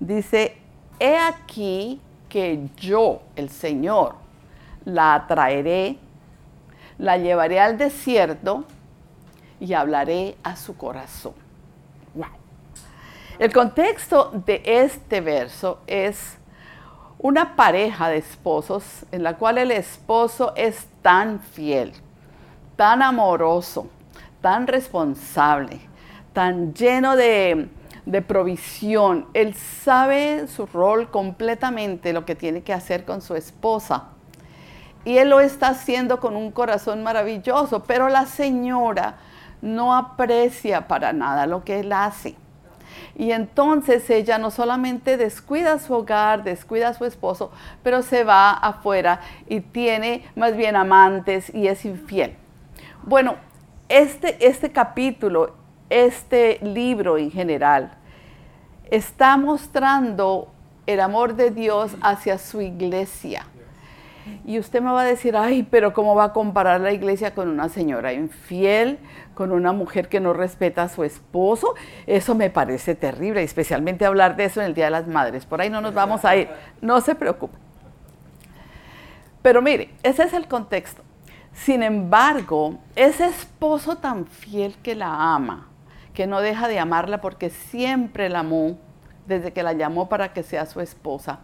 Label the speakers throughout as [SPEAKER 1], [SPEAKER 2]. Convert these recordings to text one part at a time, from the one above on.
[SPEAKER 1] dice, he aquí que yo, el Señor, la atraeré, la llevaré al desierto y hablaré a su corazón. El contexto de este verso es una pareja de esposos en la cual el esposo es tan fiel, tan amoroso, tan responsable, tan lleno de, de provisión. Él sabe su rol completamente, lo que tiene que hacer con su esposa. Y él lo está haciendo con un corazón maravilloso, pero la señora no aprecia para nada lo que él hace. Y entonces ella no solamente descuida su hogar, descuida a su esposo, pero se va afuera y tiene más bien amantes y es infiel. Bueno, este, este capítulo, este libro en general, está mostrando el amor de Dios hacia su iglesia. Y usted me va a decir, ay, pero ¿cómo va a comparar la iglesia con una señora infiel, con una mujer que no respeta a su esposo? Eso me parece terrible, especialmente hablar de eso en el Día de las Madres. Por ahí no nos vamos a ir, no se preocupe. Pero mire, ese es el contexto. Sin embargo, ese esposo tan fiel que la ama, que no deja de amarla porque siempre la amó desde que la llamó para que sea su esposa,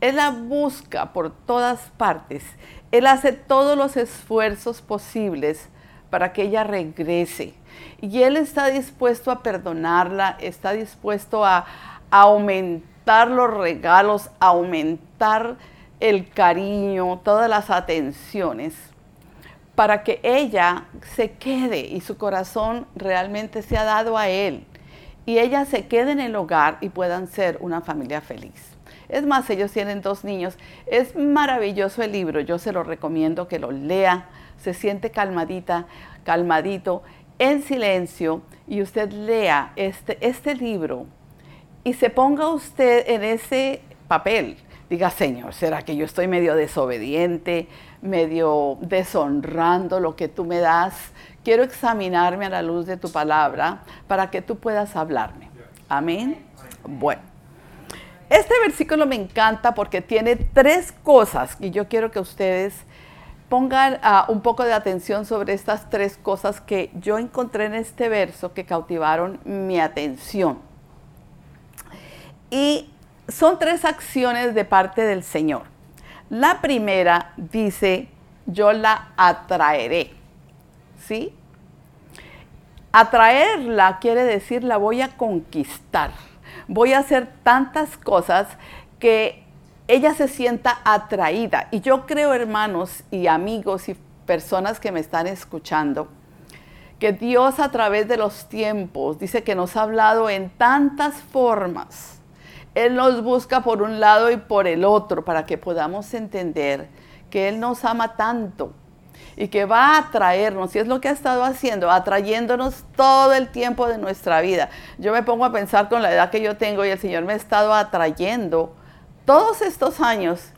[SPEAKER 1] él la busca por todas partes. Él hace todos los esfuerzos posibles para que ella regrese. Y Él está dispuesto a perdonarla, está dispuesto a, aumentar los regalos, aumentar el cariño, todas las atenciones, para que ella se quede y su corazón realmente sea dado a Él. Y ella se quede en el hogar y puedan ser una familia feliz. Es más, ellos tienen dos niños. Es maravilloso el libro, yo se lo recomiendo que lo lea. Se siente calmadita, calmadito, en silencio, y usted lea este, este libro y se ponga usted en ese papel. Diga, Señor, ¿será que yo estoy medio desobediente, medio deshonrando lo que tú me das? Quiero examinarme a la luz de tu palabra para que tú puedas hablarme. Amén. Bueno. Este versículo me encanta porque tiene tres cosas y yo quiero que ustedes pongan ah, un poco de atención sobre estas tres cosas que yo encontré en este verso que cautivaron mi atención. Y son tres acciones de parte del Señor. La primera dice, yo la atraeré. ¿Sí? Atraerla quiere decir la voy a conquistar voy a hacer tantas cosas que ella se sienta atraída. Y yo creo, hermanos y amigos y personas que me están escuchando, que Dios a través de los tiempos dice que nos ha hablado en tantas formas. Él nos busca por un lado y por el otro para que podamos entender que Él nos ama tanto y que va a atraernos, y es lo que ha estado haciendo, atrayéndonos todo el tiempo de nuestra vida. Yo me pongo a pensar con la edad que yo tengo y el Señor me ha estado atrayendo todos estos años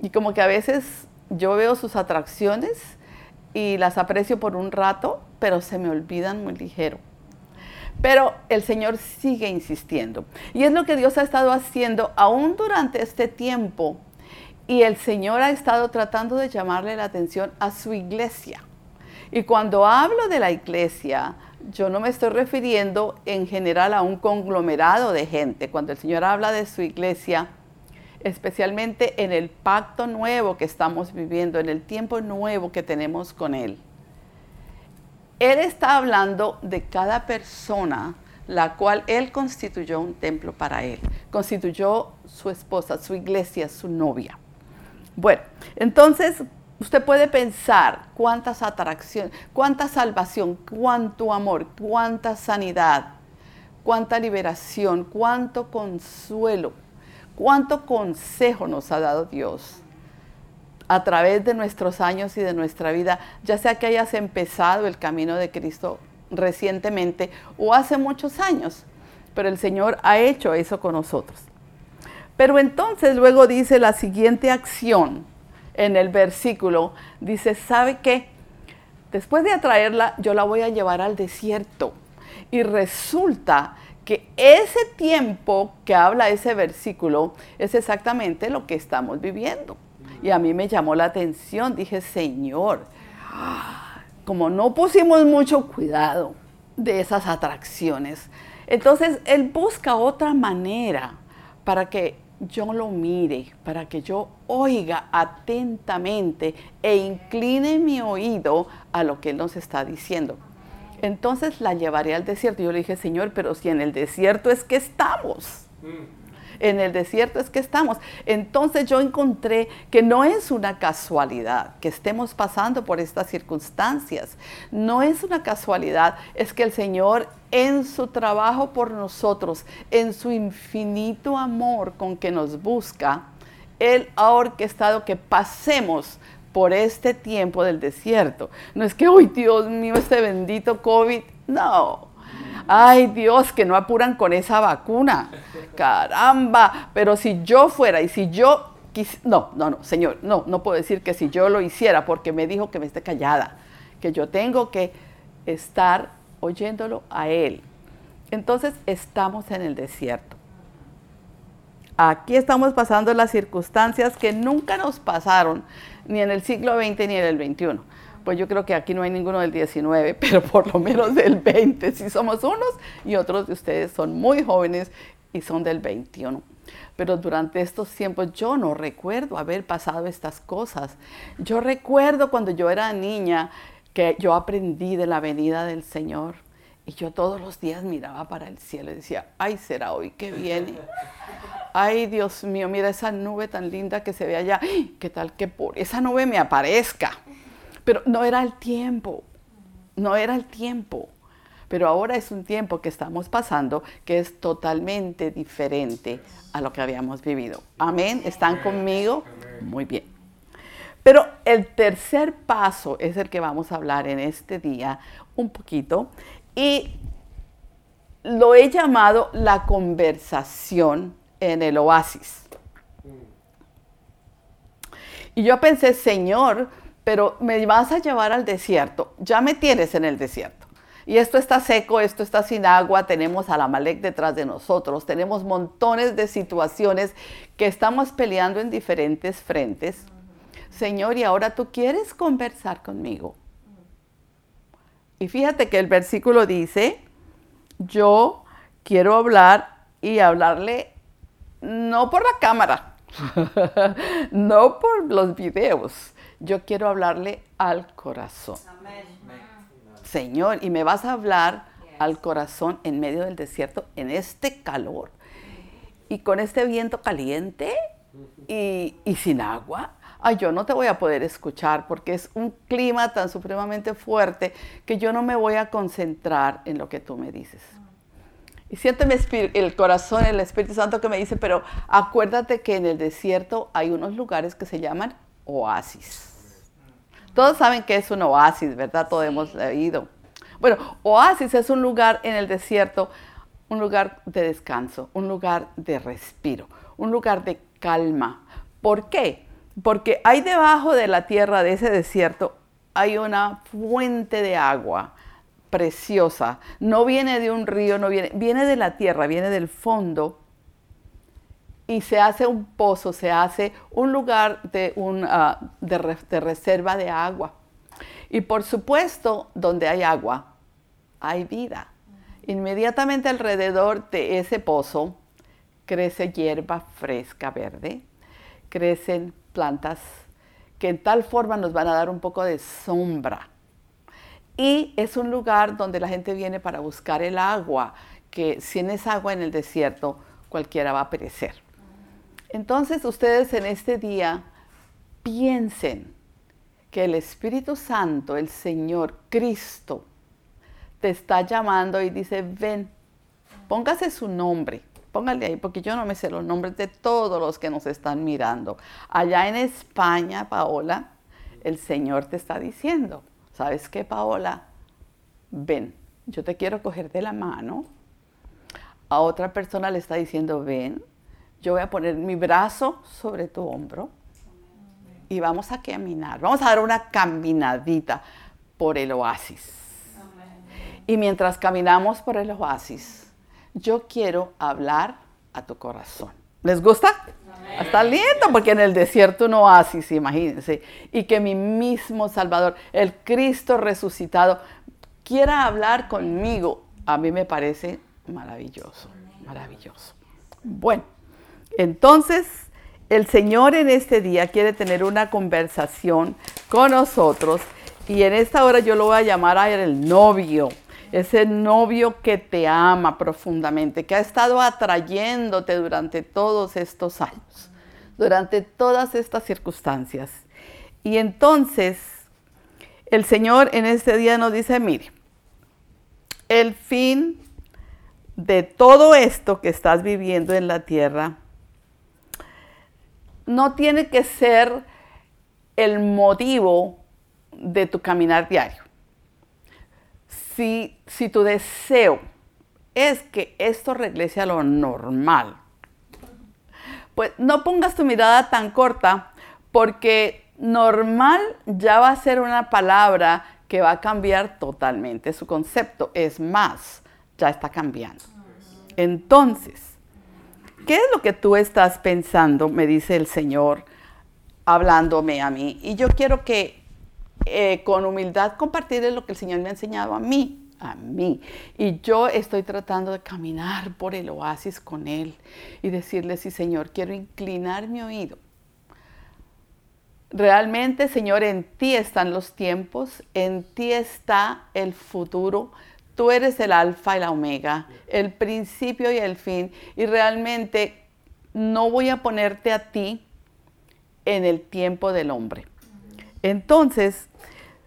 [SPEAKER 1] y como que a veces yo veo sus atracciones y las aprecio por un rato, pero se me olvidan muy ligero. Pero el Señor sigue insistiendo. Y es lo que Dios ha estado haciendo aún durante este tiempo y el Señor ha estado tratando de llamarle la atención a su iglesia. Y cuando hablo de la iglesia, yo no me estoy refiriendo en general a un conglomerado de gente. Cuando el Señor habla de su iglesia, especialmente en el pacto nuevo que estamos viviendo, en el tiempo nuevo que tenemos con Él. Él está hablando de cada persona la cual Él constituyó un templo para Él. Constituyó su esposa, su iglesia, su novia. Bueno, entonces usted puede pensar cuántas atracciones, cuánta salvación, cuánto amor, cuánta sanidad, cuánta liberación, cuánto consuelo, cuánto consejo nos ha dado Dios a través de nuestros años y de nuestra vida, ya sea que hayas empezado el camino de Cristo recientemente o hace muchos años, pero el Señor ha hecho eso con nosotros. Pero entonces luego dice la siguiente acción en el versículo, dice, ¿sabe qué? Después de atraerla, yo la voy a llevar al desierto. Y resulta que ese tiempo que habla ese versículo es exactamente lo que estamos viviendo. Y a mí me llamó la atención, dije, Señor, como no pusimos mucho cuidado de esas atracciones, entonces Él busca otra manera para que yo lo mire, para que yo oiga atentamente e incline mi oído a lo que Él nos está diciendo. Entonces la llevaré al desierto. Yo le dije, Señor, pero si en el desierto es que estamos. Mm. En el desierto es que estamos. Entonces yo encontré que no es una casualidad que estemos pasando por estas circunstancias. No es una casualidad. Es que el Señor en su trabajo por nosotros, en su infinito amor con que nos busca, Él ha orquestado que pasemos por este tiempo del desierto. No es que, hoy Dios mío, este bendito COVID. No. Ay Dios, que no apuran con esa vacuna. Caramba. Pero si yo fuera y si yo no, no, no, Señor, no, no puedo decir que si yo lo hiciera porque me dijo que me esté callada, que yo tengo que estar oyéndolo a Él. Entonces estamos en el desierto. Aquí estamos pasando las circunstancias que nunca nos pasaron ni en el siglo XX ni en el XXI. Pues yo creo que aquí no hay ninguno del XIX, pero por lo menos del XX sí somos unos y otros de ustedes son muy jóvenes y son del XXI. Pero durante estos tiempos yo no recuerdo haber pasado estas cosas. Yo recuerdo cuando yo era niña que yo aprendí de la venida del Señor y yo todos los días miraba para el cielo y decía, ay, será hoy que viene. Ay, Dios mío, mira esa nube tan linda que se ve allá. ¿Qué tal que por esa nube me aparezca? Pero no era el tiempo, no era el tiempo. Pero ahora es un tiempo que estamos pasando que es totalmente diferente a lo que habíamos vivido. Amén. ¿Están conmigo? Muy bien. Pero el tercer paso es el que vamos a hablar en este día un poquito y lo he llamado la conversación en el oasis. Y yo pensé, Señor, pero me vas a llevar al desierto. Ya me tienes en el desierto. Y esto está seco, esto está sin agua, tenemos a la Malek detrás de nosotros, tenemos montones de situaciones que estamos peleando en diferentes frentes. Señor, y ahora tú quieres conversar conmigo. Y fíjate que el versículo dice, yo quiero hablar y hablarle no por la cámara, no por los videos, yo quiero hablarle al corazón. Señor, y me vas a hablar al corazón en medio del desierto, en este calor y con este viento caliente y, y sin agua ay, yo no te voy a poder escuchar porque es un clima tan supremamente fuerte que yo no me voy a concentrar en lo que tú me dices. Y siento el corazón, el Espíritu Santo que me dice, pero acuérdate que en el desierto hay unos lugares que se llaman oasis. Todos saben que es un oasis, ¿verdad? Todos hemos leído. Bueno, oasis es un lugar en el desierto, un lugar de descanso, un lugar de respiro, un lugar de calma. ¿Por qué? porque hay debajo de la tierra de ese desierto, hay una fuente de agua preciosa. No viene de un río, no viene, viene de la tierra, viene del fondo y se hace un pozo, se hace un lugar ah, de reserva de agua. Y por supuesto, donde hay agua, hay vida. Inmediatamente alrededor de ese pozo crece hierba fresca verde, crecen plantas que en tal forma nos van a dar un poco de sombra. Y es un lugar donde la gente viene para buscar el agua, que si no es agua en el desierto, cualquiera va a perecer. Entonces ustedes en este día piensen que el Espíritu Santo, el Señor Cristo, te está llamando y dice, ven, póngase su nombre póngale ahí, porque yo no me sé los nombres de todos los que nos están mirando. Allá en España, Paola, el Señor te está diciendo, ¿sabes qué, Paola? Ven, yo te quiero coger de la mano. A otra persona le está diciendo, ven, yo voy a poner mi brazo sobre tu hombro y vamos a caminar. Vamos a dar una caminadita por el oasis. Y mientras caminamos por el oasis, yo quiero hablar a tu corazón. ¿Les gusta? Está lindo porque en el desierto no oasis, imagínense. Y que mi mismo Salvador, el Cristo resucitado, quiera hablar conmigo. A mí me parece maravilloso, maravilloso. Bueno, entonces el Señor en este día quiere tener una conversación con nosotros y en esta hora yo lo voy a llamar a el novio ese novio que te ama profundamente, que ha estado atrayéndote durante todos estos años, durante todas estas circunstancias. Y entonces el Señor en este día nos dice, mire, el fin de todo esto que estás viviendo en la tierra no tiene que ser el motivo de tu caminar diario si, tu deseo es que esto regrese a lo normal, pues no pongas tu mirada tan corta porque normal ya va a ser una palabra que va a cambiar totalmente su concepto. Es más, ya está cambiando. Entonces, ¿qué es lo que tú estás pensando? Me dice el Señor hablándome a mí. Y yo quiero que eh, con humildad compartirles lo que el Señor me ha enseñado a mí, a mí. Y yo estoy tratando de caminar por el oasis con Él y decirle, sí Señor, quiero inclinar mi oído. Realmente, Señor, en ti están los tiempos, en ti está el futuro. Tú eres el alfa y la omega, el principio y el fin. Y realmente no voy a ponerte a ti en el tiempo del hombre. Entonces,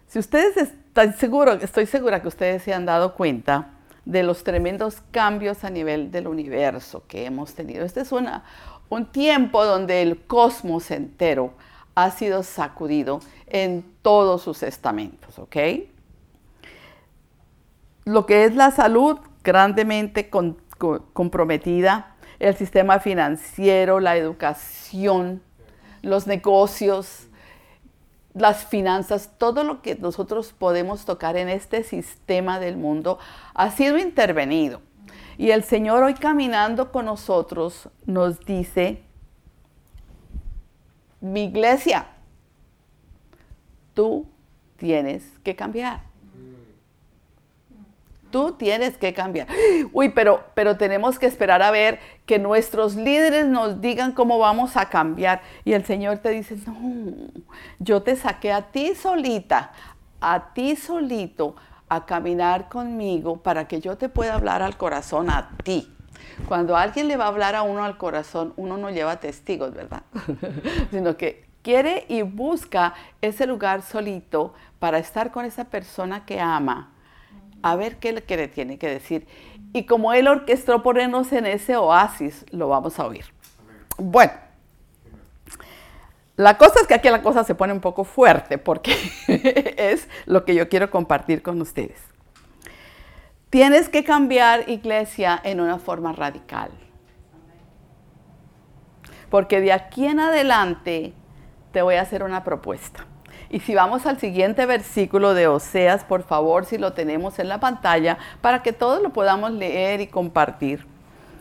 [SPEAKER 1] si ustedes están seguros, estoy segura que ustedes se han dado cuenta de los tremendos cambios a nivel del universo que hemos tenido. Este es un tiempo donde el cosmos entero ha sido sacudido en todos sus estamentos, ¿ok? Lo que es la salud grandemente comprometida, el sistema financiero, la educación, los negocios, las finanzas, todo lo que nosotros podemos tocar en este sistema del mundo ha sido intervenido. Y el Señor hoy caminando con nosotros nos dice, mi iglesia, tú tienes que cambiar. Tú tienes que cambiar. Uy, pero, pero tenemos que esperar a ver que nuestros líderes nos digan cómo vamos a cambiar. Y el Señor te dice, no, yo te saqué a ti solita, a ti solito, a caminar conmigo para que yo te pueda hablar al corazón a ti. Cuando alguien le va a hablar a uno al corazón, uno no lleva testigos, ¿verdad? Sino que quiere y busca ese lugar solito para estar con esa persona que ama a ver qué le tiene que decir. Y como Él orquestó ponernos en ese oasis, lo vamos a oír. Bueno, la cosa es que aquí la cosa se pone un poco fuerte porque es lo que yo quiero compartir con ustedes. Tienes que cambiar iglesia en una forma radical. Porque de aquí en adelante te voy a hacer una propuesta. Y si vamos al siguiente versículo de Oseas, por favor, si lo tenemos en la pantalla, para que todos lo podamos leer y compartir.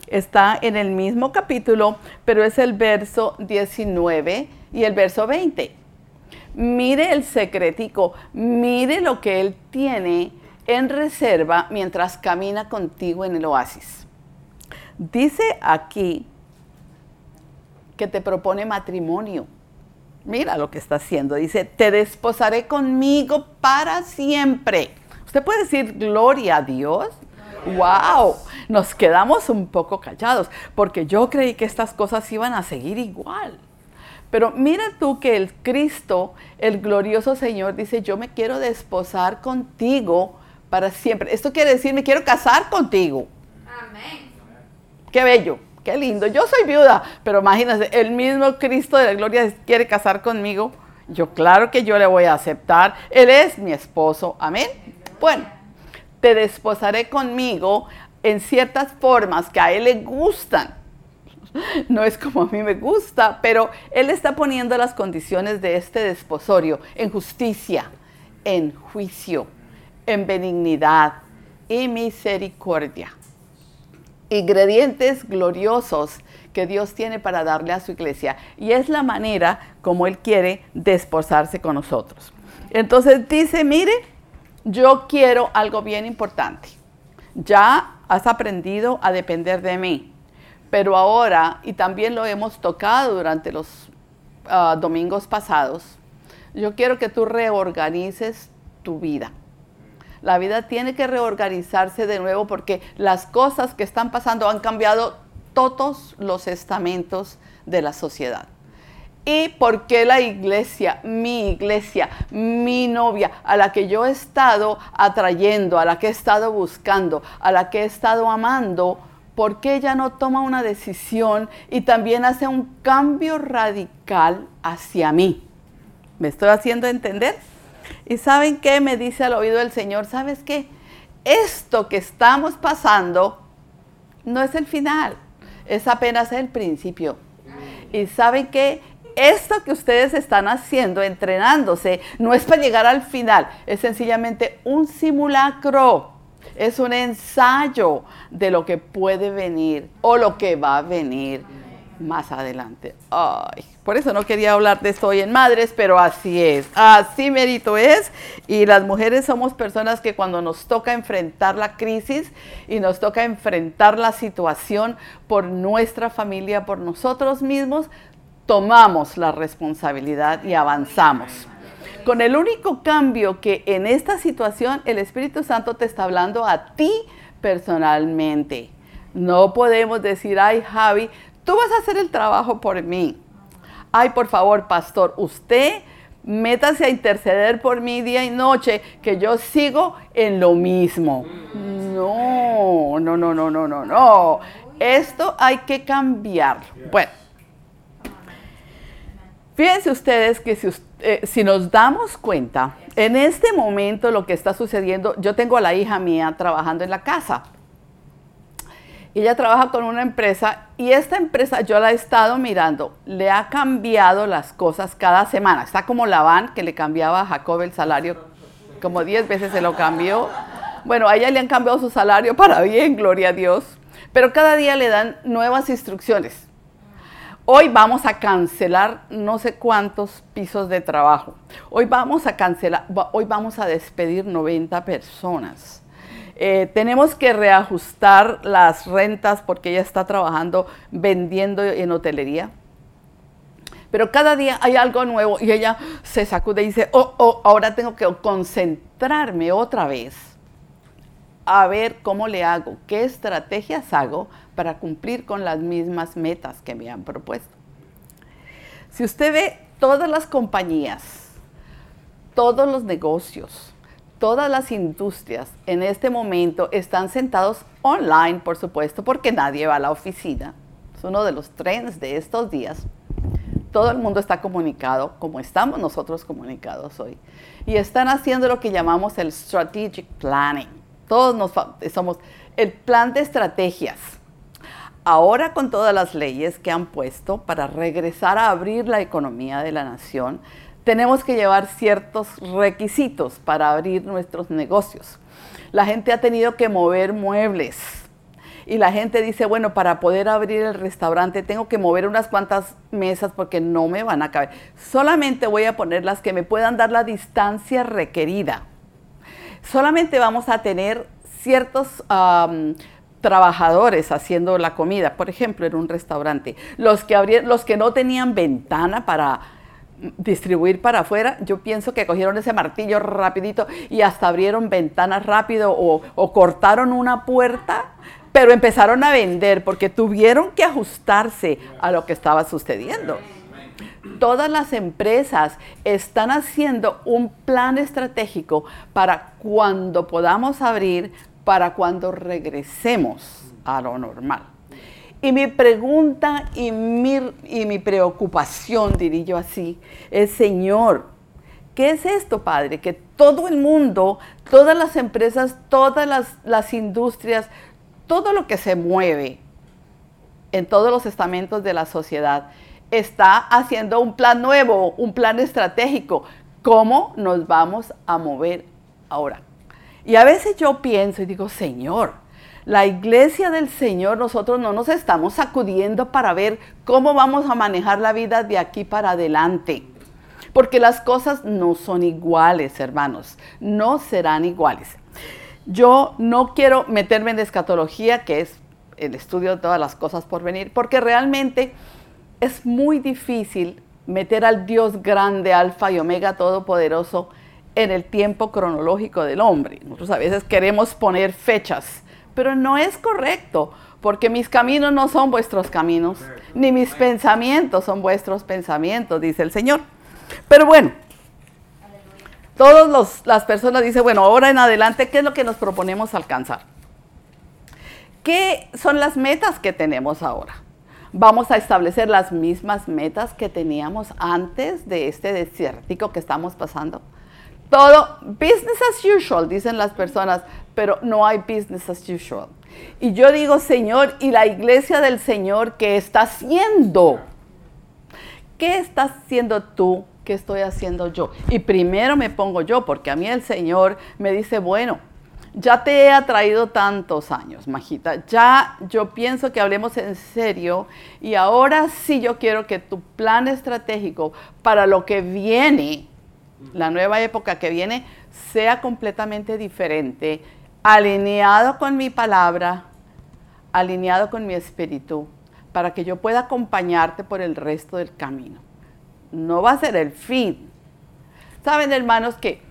[SPEAKER 1] Está en el mismo capítulo, pero es el verso 19 y el verso 20. Mire el secretico, mire lo que Él tiene en reserva mientras camina contigo en el oasis. Dice aquí que te propone matrimonio Mira lo que está haciendo. Dice, te desposaré conmigo para siempre. Usted puede decir gloria a Dios. ¡Wow! Nos quedamos un poco callados porque yo creí que estas cosas iban a seguir igual. Pero mira tú que el Cristo, el glorioso Señor, dice, yo me quiero desposar contigo para siempre. Esto quiere decir, me quiero casar contigo. Amén. Qué bello qué lindo, yo soy viuda, pero imagínense, el mismo Cristo de la gloria quiere casar conmigo, yo claro que yo le voy a aceptar, Él es mi esposo, amén. Bueno, te desposaré conmigo en ciertas formas que a Él le gustan. No es como a mí me gusta, pero Él está poniendo las condiciones de este desposorio en justicia, en juicio, en benignidad y misericordia. Ingredientes gloriosos que Dios tiene para darle a su iglesia. Y es la manera como Él quiere desposarse con nosotros. Entonces dice, mire, yo quiero algo bien importante. Ya has aprendido a depender de mí. Pero ahora, y también lo hemos tocado durante los ah, domingos pasados, yo quiero que tú reorganices tu vida. La vida tiene que reorganizarse de nuevo porque las cosas que están pasando han cambiado todos los estamentos de la sociedad. ¿Y por qué la iglesia, mi iglesia, mi novia, a la que yo he estado atrayendo, a la que he estado buscando, a la que he estado amando, por qué ella no toma una decisión y también hace un cambio radical hacia mí? ¿Me estoy haciendo entender? ¿Y saben qué me dice al oído el Señor? ¿Sabes qué? Esto que estamos pasando no es el final, es apenas el principio. Y saben qué? Esto que ustedes están haciendo, entrenándose, no es para llegar al final, es sencillamente un simulacro, es un ensayo de lo que puede venir o lo que va a venir más adelante. Ay, por eso no quería hablar de esto hoy en Madres, pero así es, así mérito es. Y las mujeres somos personas que cuando nos toca enfrentar la crisis y nos toca enfrentar la situación por nuestra familia, por nosotros mismos, tomamos la responsabilidad y avanzamos. Con el único cambio que en esta situación el Espíritu Santo te está hablando a ti personalmente. No podemos decir, ay Javi, tú vas a hacer el trabajo por mí. Ay, por favor, pastor, usted métase a interceder por mí día y noche, que yo sigo en lo mismo. No, no, no, no, no, no, no. Esto hay que cambiarlo. Bueno, fíjense ustedes que si, eh, si nos damos cuenta, en este momento lo que está sucediendo, yo tengo a la hija mía trabajando en la casa ella trabaja con una empresa y esta empresa yo la he estado mirando, le ha cambiado las cosas cada semana. Está como la van que le cambiaba a Jacob el salario, como 10 veces se lo cambió. Bueno, a ella le han cambiado su salario para bien, gloria a Dios. Pero cada día le dan nuevas instrucciones. Hoy vamos a cancelar no sé cuántos pisos de trabajo. Hoy vamos a cancelar, hoy vamos a despedir 90 personas. Eh, tenemos que reajustar las rentas porque ella está trabajando vendiendo en hotelería. Pero cada día hay algo nuevo y ella se sacude y dice, oh, oh, ahora tengo que concentrarme otra vez a ver cómo le hago, qué estrategias hago para cumplir con las mismas metas que me han propuesto. Si usted ve todas las compañías, todos los negocios, todas las industrias en este momento están sentados online, por supuesto, porque nadie va a la oficina. Es uno de los trends de estos días. Todo el mundo está comunicado como estamos nosotros comunicados hoy. Y están haciendo lo que llamamos el strategic planning. Todos nos somos el plan de estrategias. Ahora con todas las leyes que han puesto para regresar a abrir la economía de la nación, tenemos que llevar ciertos requisitos para abrir nuestros negocios. La gente ha tenido que mover muebles. Y la gente dice, bueno, para poder abrir el restaurante tengo que mover unas cuantas mesas porque no me van a caber. Solamente voy a poner las que me puedan dar la distancia requerida. Solamente vamos a tener ciertos trabajadores haciendo la comida, por ejemplo, en un restaurante. Los que, los que no tenían ventana para distribuir para afuera, yo pienso que cogieron ese martillo rapidito y hasta abrieron ventanas rápido o, cortaron una puerta, pero empezaron a vender porque tuvieron que ajustarse a lo que estaba sucediendo. Todas las empresas están haciendo un plan estratégico para cuando podamos abrir, para cuando regresemos a lo normal. Y mi pregunta y mi, preocupación, diría yo así, es, Señor, ¿qué es esto, Padre? Que todo el mundo, todas las empresas, todas las, las industrias, todo lo que se mueve en todos los estamentos de la sociedad, está haciendo un plan nuevo, un plan estratégico. ¿Cómo nos vamos a mover ahora? Y a veces yo pienso y digo, Señor, La iglesia del Señor, nosotros no nos estamos sacudiendo para ver cómo vamos a manejar la vida de aquí para adelante. Porque las cosas no son iguales, hermanos. No serán iguales. Yo no quiero meterme en escatología, que es el estudio de todas las cosas por venir, porque realmente es muy difícil meter al Dios grande, alfa y omega, todopoderoso, en el tiempo cronológico del hombre. Nosotros a veces queremos poner fechas, pero no es correcto, porque mis caminos no son vuestros caminos, ni mis pensamientos son vuestros pensamientos, dice el Señor. Pero bueno, todas las personas dicen, bueno, ahora en adelante, ¿qué es lo que nos proponemos alcanzar? ¿Qué son las metas que tenemos ahora? Vamos a establecer las mismas metas que teníamos antes de este desértico que estamos pasando. Todo business as usual, dicen las personas, pero no hay business as usual. Y yo digo, Señor, ¿y la iglesia del Señor qué está haciendo? ¿Qué estás haciendo tú? ¿Qué estoy haciendo yo? Y primero me pongo yo, porque a mí el Señor me dice, bueno, ya te he atraído tantos años, Majita. Ya yo pienso que hablemos en serio y ahora sí yo quiero que tu plan estratégico para lo que viene, la nueva época que viene, sea completamente diferente, alineado con mi palabra, alineado con mi espíritu, para que yo pueda acompañarte por el resto del camino. No va a ser el fin. Saben, hermanos, que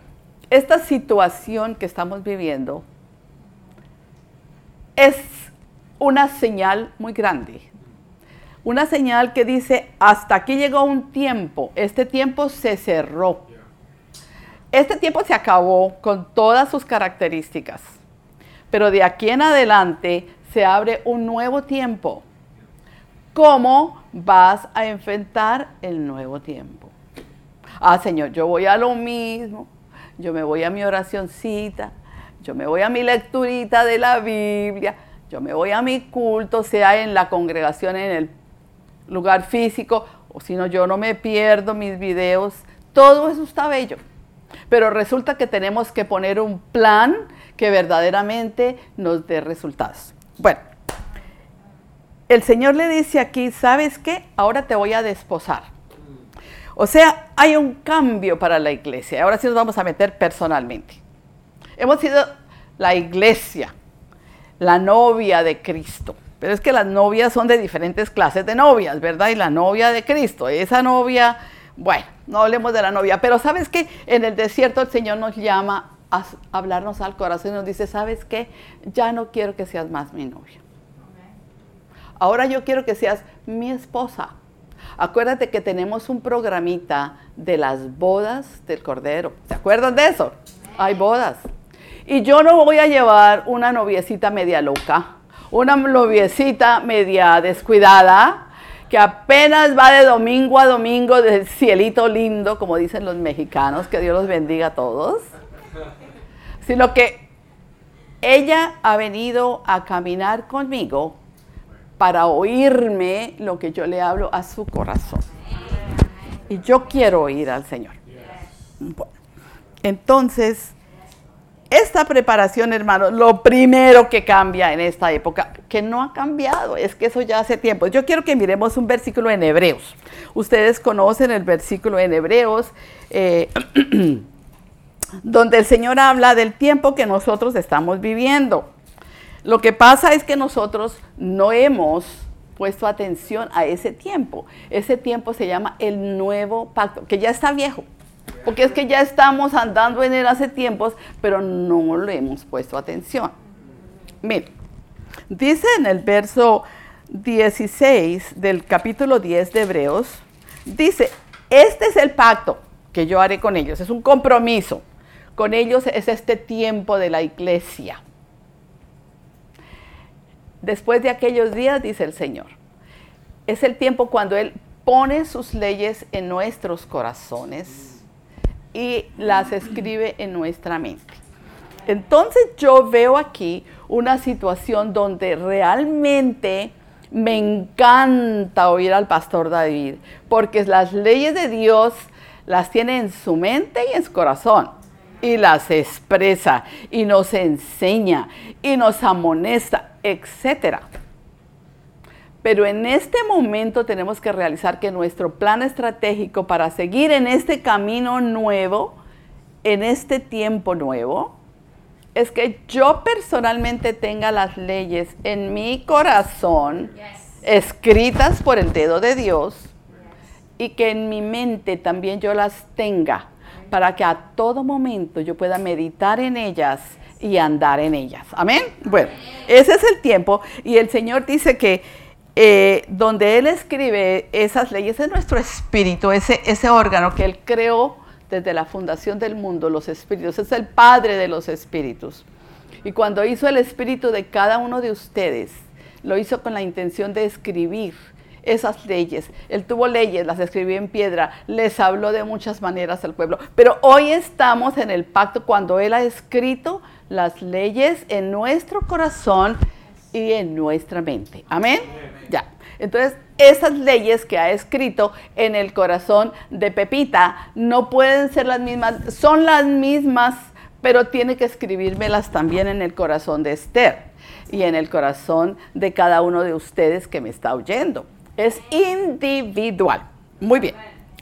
[SPEAKER 1] esta situación que estamos viviendo es una señal muy grande. Una señal que dice, hasta aquí llegó un tiempo, este tiempo se cerró. Este tiempo se acabó con todas sus características, pero de aquí en adelante se abre un nuevo tiempo. ¿Cómo vas a enfrentar el nuevo tiempo? Ah, Señor, yo voy a lo mismo, yo me voy a mi oracioncita, yo me voy a mi lecturita de la Biblia, yo me voy a mi culto, sea en la congregación, en el lugar físico, o si no, yo no me pierdo mis videos. Todo eso está bello. Pero resulta que tenemos que poner un plan que verdaderamente nos dé resultados. Bueno, el Señor le dice aquí, ¿sabes qué? Ahora te voy a desposar. O sea, hay un cambio para la iglesia. Ahora sí nos vamos a meter personalmente. Hemos sido la iglesia, la novia de Cristo. Pero es que las novias son de diferentes clases de novias, ¿verdad? Y la novia de Cristo, esa novia, bueno, no hablemos de la novia, pero sabes que en el desierto el Señor nos llama a hablarnos al corazón y nos dice, ¿sabes qué? Ya no quiero que seas más mi novia. Ahora yo quiero que seas mi esposa. Acuérdate que tenemos un programita de las bodas del Cordero. ¿Se acuerdan de eso? Hay bodas. Y yo no voy a llevar una noviecita media loca, una noviecita media descuidada, que apenas va de domingo a domingo del cielito lindo, como dicen los mexicanos, que Dios los bendiga a todos, sino que ella ha venido a caminar conmigo para oírme lo que yo le hablo a su corazón. Y yo quiero oír al Señor. entonces, esta preparación, hermano, lo primero que cambia en esta época, que no ha cambiado, es que eso ya hace tiempo. Yo quiero que miremos un versículo en Hebreos. Ustedes conocen el versículo en Hebreos, eh, donde el Señor habla del tiempo que nosotros estamos viviendo. Lo que pasa es que nosotros no hemos puesto atención a ese tiempo. Ese tiempo se llama el nuevo pacto, que ya está viejo. Porque es que ya estamos andando en él hace tiempos, pero no le hemos puesto atención. Miren, dice en el verso 16 del capítulo 10 de Hebreos, dice, este es el pacto que yo haré con ellos, es un compromiso. Con ellos es este tiempo de la iglesia después de aquellos días, dice el Señor. Es el tiempo cuando Él pone sus leyes en nuestros corazones y las escribe en nuestra mente. Entonces yo veo aquí una situación donde realmente me encanta oír al pastor David, porque las leyes de Dios las tiene en su mente y en su corazón y las expresa y nos enseña y nos amonesta etcétera. Pero en este momento tenemos que realizar que nuestro plan estratégico para seguir en este camino nuevo, en este tiempo nuevo, es que yo personalmente tenga las leyes en mi corazón, escritas por el dedo de Dios, y que en mi mente también yo las tenga, para que a todo momento yo pueda meditar en ellas y andar en ellas. Amén. Bueno, ese es el tiempo y el Señor dice que eh, donde Él escribe esas leyes es nuestro espíritu, ese, ese órgano que Él creó desde la fundación del mundo, los espíritus, es el Padre de los espíritus. Y cuando hizo el espíritu de cada uno de ustedes, lo hizo con la intención de escribir esas leyes. Él tuvo leyes, las escribió en piedra, les habló de muchas maneras al pueblo. Pero hoy estamos en el pacto cuando Él ha escrito las leyes en nuestro corazón y en nuestra mente. Amén. Ya. Entonces, esas leyes que ha escrito en el corazón de Pepita no pueden ser las mismas, son las mismas, pero tiene que escribírmelas también en el corazón de Esther y en el corazón de cada uno de ustedes que me está oyendo. Es individual. Muy bien.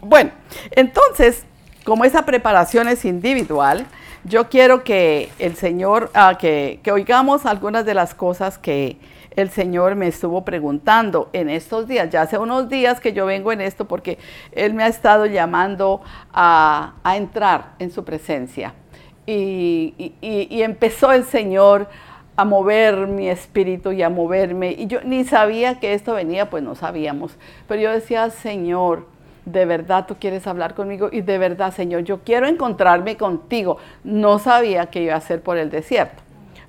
[SPEAKER 1] Bueno, entonces, como esa preparación es individual, yo quiero que el Señor, ah, que, oigamos algunas de las cosas que el Señor me estuvo preguntando en estos días. Ya hace unos días que yo vengo en esto porque Él me ha estado llamando a, entrar en su presencia. Y, y, empezó el Señor a mover mi espíritu y a moverme. Y yo ni sabía que esto venía, pues no sabíamos. Pero yo decía, Señor, de verdad tú quieres hablar conmigo y de verdad, Señor, yo quiero encontrarme contigo. No sabía qué iba a hacer por el desierto.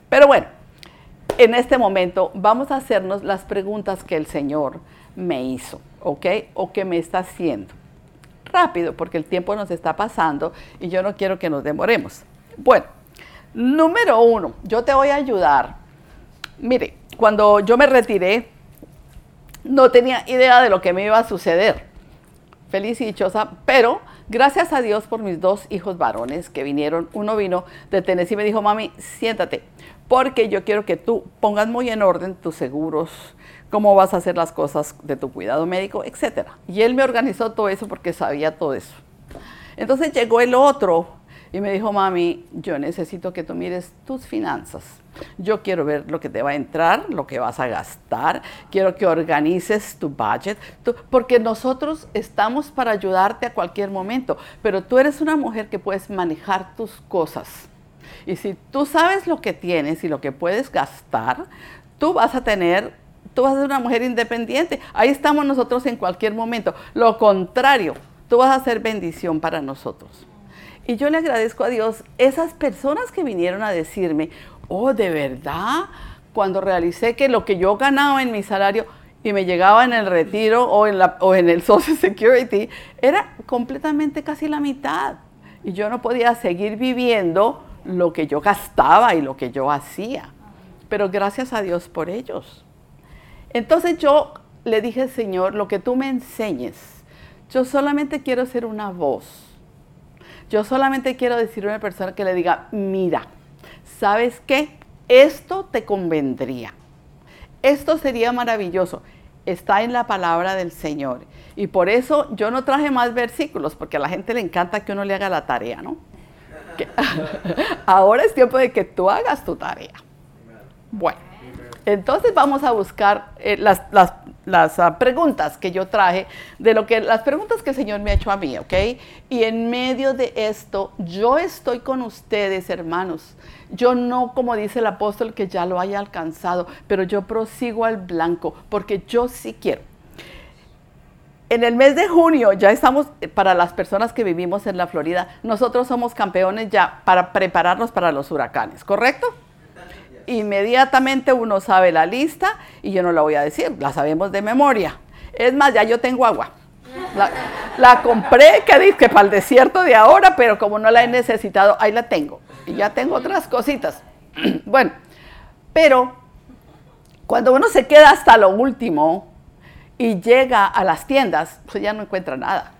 [SPEAKER 1] Pero bueno, en este momento vamos a hacernos las preguntas que el Señor me hizo, ¿ok? O que me está haciendo. Rápido, porque el tiempo nos está pasando y yo no quiero que nos demoremos. Bueno, número uno, yo te voy a ayudar. Mire, cuando yo me retiré, no tenía idea de lo que me iba a suceder feliz y dichosa, pero gracias a Dios por mis dos hijos varones que vinieron. Uno vino de Tennessee y me dijo, mami, siéntate, porque yo quiero que tú pongas muy en orden tus seguros, cómo vas a hacer las cosas de tu cuidado médico, etc. Y él me organizó todo eso porque sabía todo eso. Entonces llegó el otro y me dijo, mami, yo necesito que tú mires tus finanzas. Yo quiero ver lo que te va a entrar, lo que vas a gastar. Quiero que organices tu budget, porque nosotros estamos para ayudarte a cualquier momento, pero tú eres una mujer que puedes manejar tus cosas. Y si tú sabes lo que tienes y lo que puedes gastar, tú vas a tener, tú vas a ser una mujer independiente. Ahí estamos nosotros en cualquier momento. Lo contrario, tú vas a ser bendición para nosotros. Y yo le agradezco a Dios esas personas que vinieron a decirme, oh, de verdad, cuando realicé que lo que yo ganaba en mi salario y me llegaba en el retiro o en, el Social Security, era completamente casi la mitad. Y yo no podía seguir viviendo lo que yo gastaba y lo que yo hacía. Pero gracias a Dios por ellos. Entonces yo le dije, Señor, lo que tú me enseñes, yo solamente quiero ser una voz yo solamente quiero decirle a una persona que le diga, mira, ¿sabes qué? Esto te convendría. Esto sería maravilloso. Está en la palabra del Señor. Y por eso yo no traje más versículos, porque a la gente le encanta que uno le haga la tarea, ¿no? ahora es tiempo de que tú hagas tu tarea. Bueno, entonces vamos a buscar eh, las, las las ah, preguntas que yo traje, de lo que las preguntas que el Señor me ha hecho a mí, ¿ok? Y en medio de esto, yo estoy con ustedes, hermanos. Yo no, como dice el apóstol, que ya lo haya alcanzado, pero yo prosigo al blanco, porque yo sí quiero. En el mes de junio ya estamos, eh, para las personas que vivimos en la Florida, nosotros somos campeones ya para prepararnos para los huracanes, ¿correcto? Inmediatamente uno sabe la lista y yo no la voy a decir, la sabemos de memoria. Es más, ya yo tengo agua. La, compré, que dice para el desierto de ahora, pero como no la he necesitado, ahí la tengo. Y ya tengo otras cositas. bueno, pero cuando uno se queda hasta lo último y llega a las tiendas, pues ya no encuentra nada.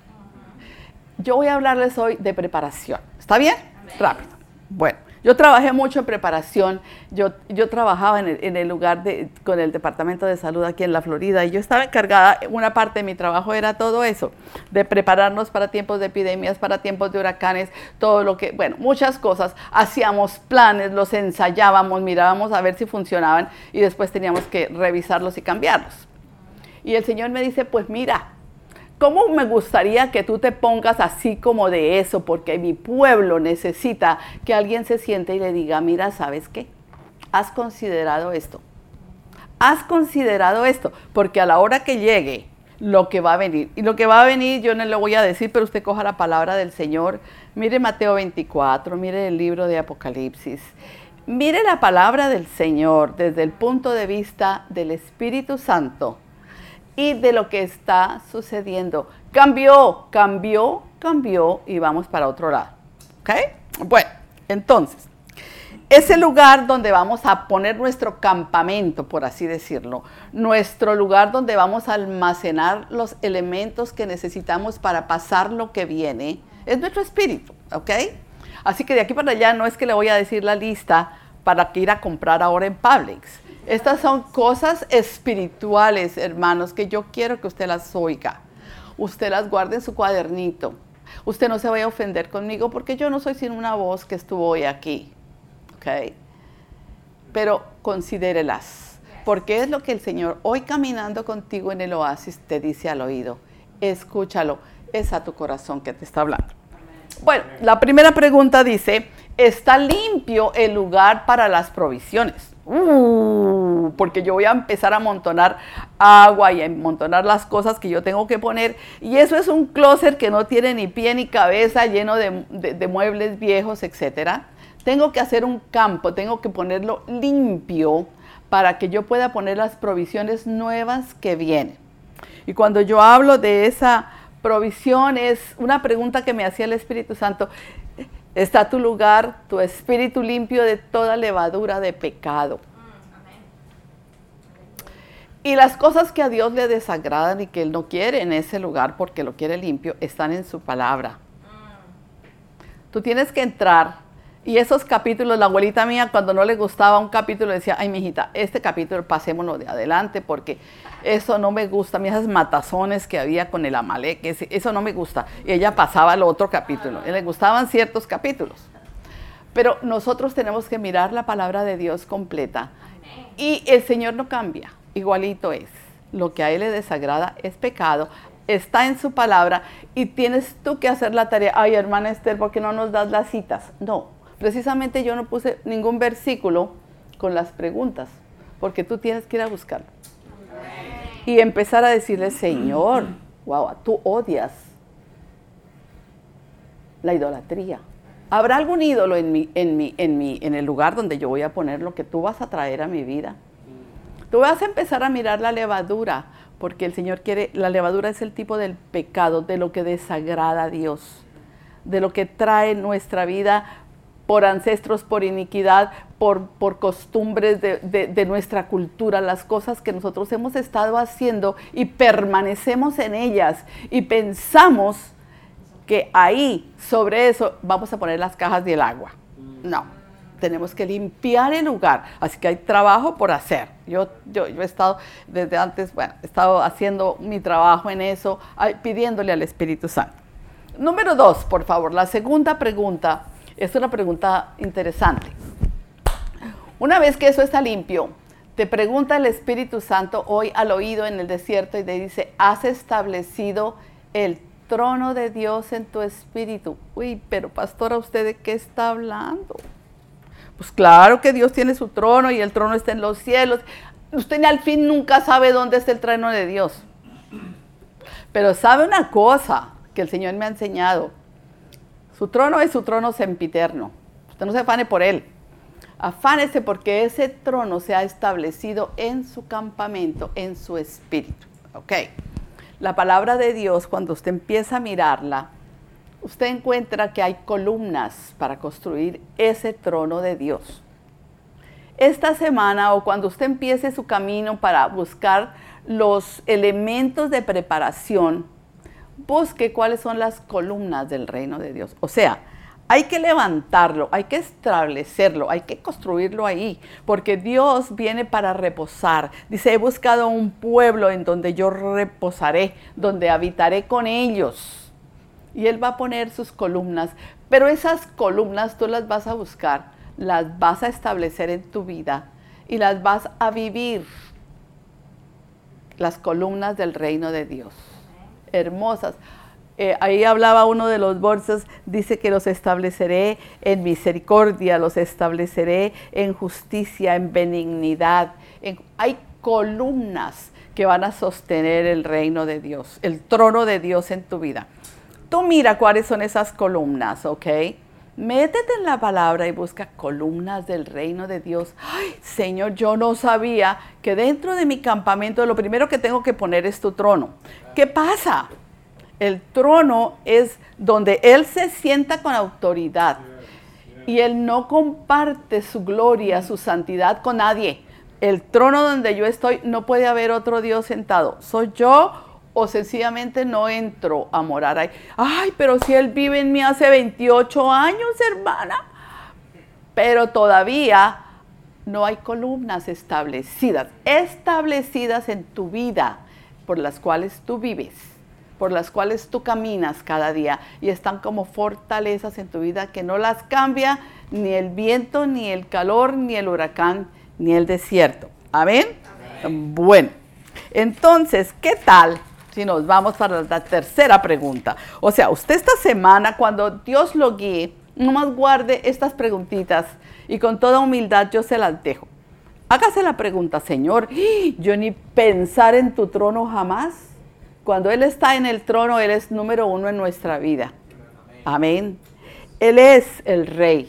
[SPEAKER 1] Yo voy a hablarles hoy de preparación. ¿Está bien? Rápido. Bueno, Yo trabajé mucho en preparación. Yo, yo trabajaba en el, lugar con el Departamento de Salud aquí en la Florida y yo estaba encargada, una parte de mi trabajo era todo eso, de prepararnos para tiempos de epidemias, para tiempos de huracanes, todo lo que, bueno, muchas cosas. Hacíamos planes, los ensayábamos, mirábamos a ver si funcionaban y después teníamos que revisarlos y cambiarlos. Y el Señor me dice, pues mira, ¿Cómo me gustaría que tú te pongas así como de eso? Porque mi pueblo necesita que alguien se siente y le diga, mira, ¿sabes qué? ¿Has considerado esto? ¿Has considerado esto? Porque a la hora que llegue lo que va a venir, y lo que va a venir yo no le voy a decir, pero usted coja la palabra del Señor, mire Mateo 24, mire el libro de Apocalipsis, mire la palabra del Señor desde el punto de vista del Espíritu Santo y de lo que está sucediendo. Cambió, cambió, cambió y vamos para otro lado. ¿Ok? Bueno, entonces, ese lugar donde vamos a poner nuestro campamento, por así decirlo, nuestro lugar donde vamos a almacenar los elementos que necesitamos para pasar lo que viene, es nuestro espíritu, ¿ok? Así que de aquí para allá no es que le voy a decir la lista para que ir a comprar ahora en Publix estas son cosas espirituales, hermanos, que yo quiero que usted las oiga. Usted las guarde en su cuadernito. Usted no se vaya a ofender conmigo porque yo no soy sino una voz que estuvo hoy aquí. ¿Ok? Pero considérelas. Porque es lo que el Señor hoy caminando contigo en el oasis te dice al oído. Escúchalo. Es a tu corazón que te está hablando. Bueno, la primera pregunta dice, ¿está limpio el lugar para las provisiones? Uh, porque yo voy a empezar a amontonar agua y a amontonar las cosas que yo tengo que poner. Y eso es un closet que no tiene ni pie ni cabeza, lleno de, muebles viejos, etc. Tengo que hacer un campo, tengo que ponerlo limpio para que yo pueda poner las provisiones nuevas que vienen. Y cuando yo hablo de esa provisión, es una pregunta que me hacía el Espíritu Santo está tu lugar, tu espíritu limpio de toda levadura de pecado. Y las cosas que a Dios le desagradan y que Él no quiere en ese lugar porque lo quiere limpio, están en su palabra. Tú tienes que entrar y esos capítulos, la abuelita mía, cuando no le gustaba un capítulo, decía, ay, mijita, este capítulo pasémonos de adelante porque eso no me gusta. Esas matazones que había con el Amalek, eso no me gusta. Y ella pasaba al otro capítulo. le gustaban ciertos capítulos. Pero nosotros tenemos que mirar la palabra de Dios completa. Y el Señor no cambia, igualito es. Lo que a Él le desagrada es pecado, está en su palabra y tienes tú que hacer la tarea. Ay, hermana Esther, ¿por qué no nos das las citas? No, Precisamente yo no puse ningún versículo con las preguntas, porque tú tienes que ir a buscarlo. Y empezar a decirle, Señor, wow, tú odias la idolatría. ¿Habrá algún ídolo en, mi, en, mi, en, mi, en el lugar donde yo voy a poner lo que tú vas a traer a mi vida? Tú vas a empezar a mirar la levadura, porque el Señor quiere, la levadura es el tipo del pecado, de lo que desagrada a Dios, de lo que trae nuestra vida por ancestros, por iniquidad, por, por costumbres de, de, nuestra cultura, las cosas que nosotros hemos estado haciendo y permanecemos en ellas y pensamos que ahí, sobre eso, vamos a poner las cajas del agua. No, tenemos que limpiar el lugar, así que hay trabajo por hacer. Yo, yo, yo he estado desde antes, bueno, he estado haciendo mi trabajo en eso, pidiéndole al Espíritu Santo. Número dos, por favor, la segunda pregunta es una pregunta interesante. Una vez que eso está limpio, te pregunta el Espíritu Santo hoy al oído en el desierto y te dice, has establecido el trono de Dios en tu espíritu. Uy, pero pastora, ¿usted de qué está hablando? Pues claro que Dios tiene su trono y el trono está en los cielos. Usted al fin nunca sabe dónde está el trono de Dios. Pero sabe una cosa que el Señor me ha enseñado. Su trono es su trono sempiterno. Usted no se afane por él. Afánese porque ese trono se ha establecido en su campamento, en su espíritu. Ok. La palabra de Dios, cuando usted empieza a mirarla, usted encuentra que hay columnas para construir ese trono de Dios. Esta semana o cuando usted empiece su camino para buscar los elementos de preparación busque cuáles son las columnas del reino de Dios. O sea, Hay que levantarlo, hay que establecerlo, hay que construirlo ahí, porque Dios viene para reposar. Dice, he buscado un pueblo en donde yo reposaré, donde habitaré con ellos. Y Él va a poner sus columnas, pero esas columnas tú las vas a buscar, las vas a establecer en tu vida y las vas a vivir. Las columnas del reino de Dios. Hermosas. Eh, ahí hablaba uno de los bolsos, dice que los estableceré en misericordia, los estableceré en justicia, en benignidad. hay columnas que van a sostener el reino de Dios, el trono de Dios en tu vida. Tú mira cuáles son esas columnas, ¿ok? Métete en la palabra y busca columnas del reino de Dios. Ay, Señor, yo no sabía que dentro de mi campamento lo primero que tengo que poner es tu trono. ¿Qué pasa? El trono es donde Él se sienta con autoridad y Él no comparte su gloria, su santidad con nadie. El trono donde yo estoy no puede haber otro Dios sentado. Soy yo o sencillamente no entro a morar ahí. Ay, pero si Él vive en mí hace 28 años, hermana. Pero todavía no hay columnas establecidas, establecidas en tu vida por las cuales tú vives por las cuales tú caminas cada día y están como fortalezas en tu vida que no las cambia ni el viento, ni el calor, ni el huracán, ni el desierto. ¿Amén? Bueno, entonces, ¿qué tal si nos vamos para la tercera pregunta? O sea, usted esta semana, cuando Dios lo guíe, nomás guarde estas preguntitas y con toda humildad yo se las dejo. Hágase la pregunta, Señor, yo ni pensar en tu trono jamás cuando Él está en el trono, Él es número uno en nuestra vida. Amén. Él es el rey.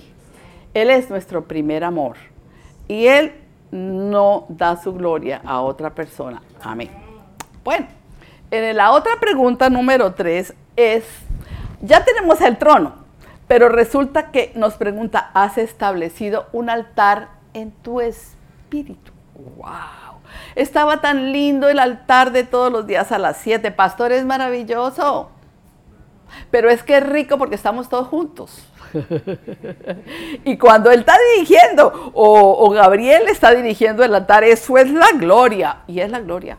[SPEAKER 1] Él es nuestro primer amor. Y Él no da su gloria a otra persona. Amén. Bueno, en la otra pregunta número tres es, ya tenemos el trono, pero resulta que nos pregunta, ¿has establecido un altar en tu espíritu? ¡Wow! Estaba tan lindo el altar de todos los días a las 7. Pastor, es maravilloso. Pero es que es rico porque estamos todos juntos. y cuando Él está dirigiendo, o, Gabriel está dirigiendo el altar, eso es la gloria. Y es la gloria.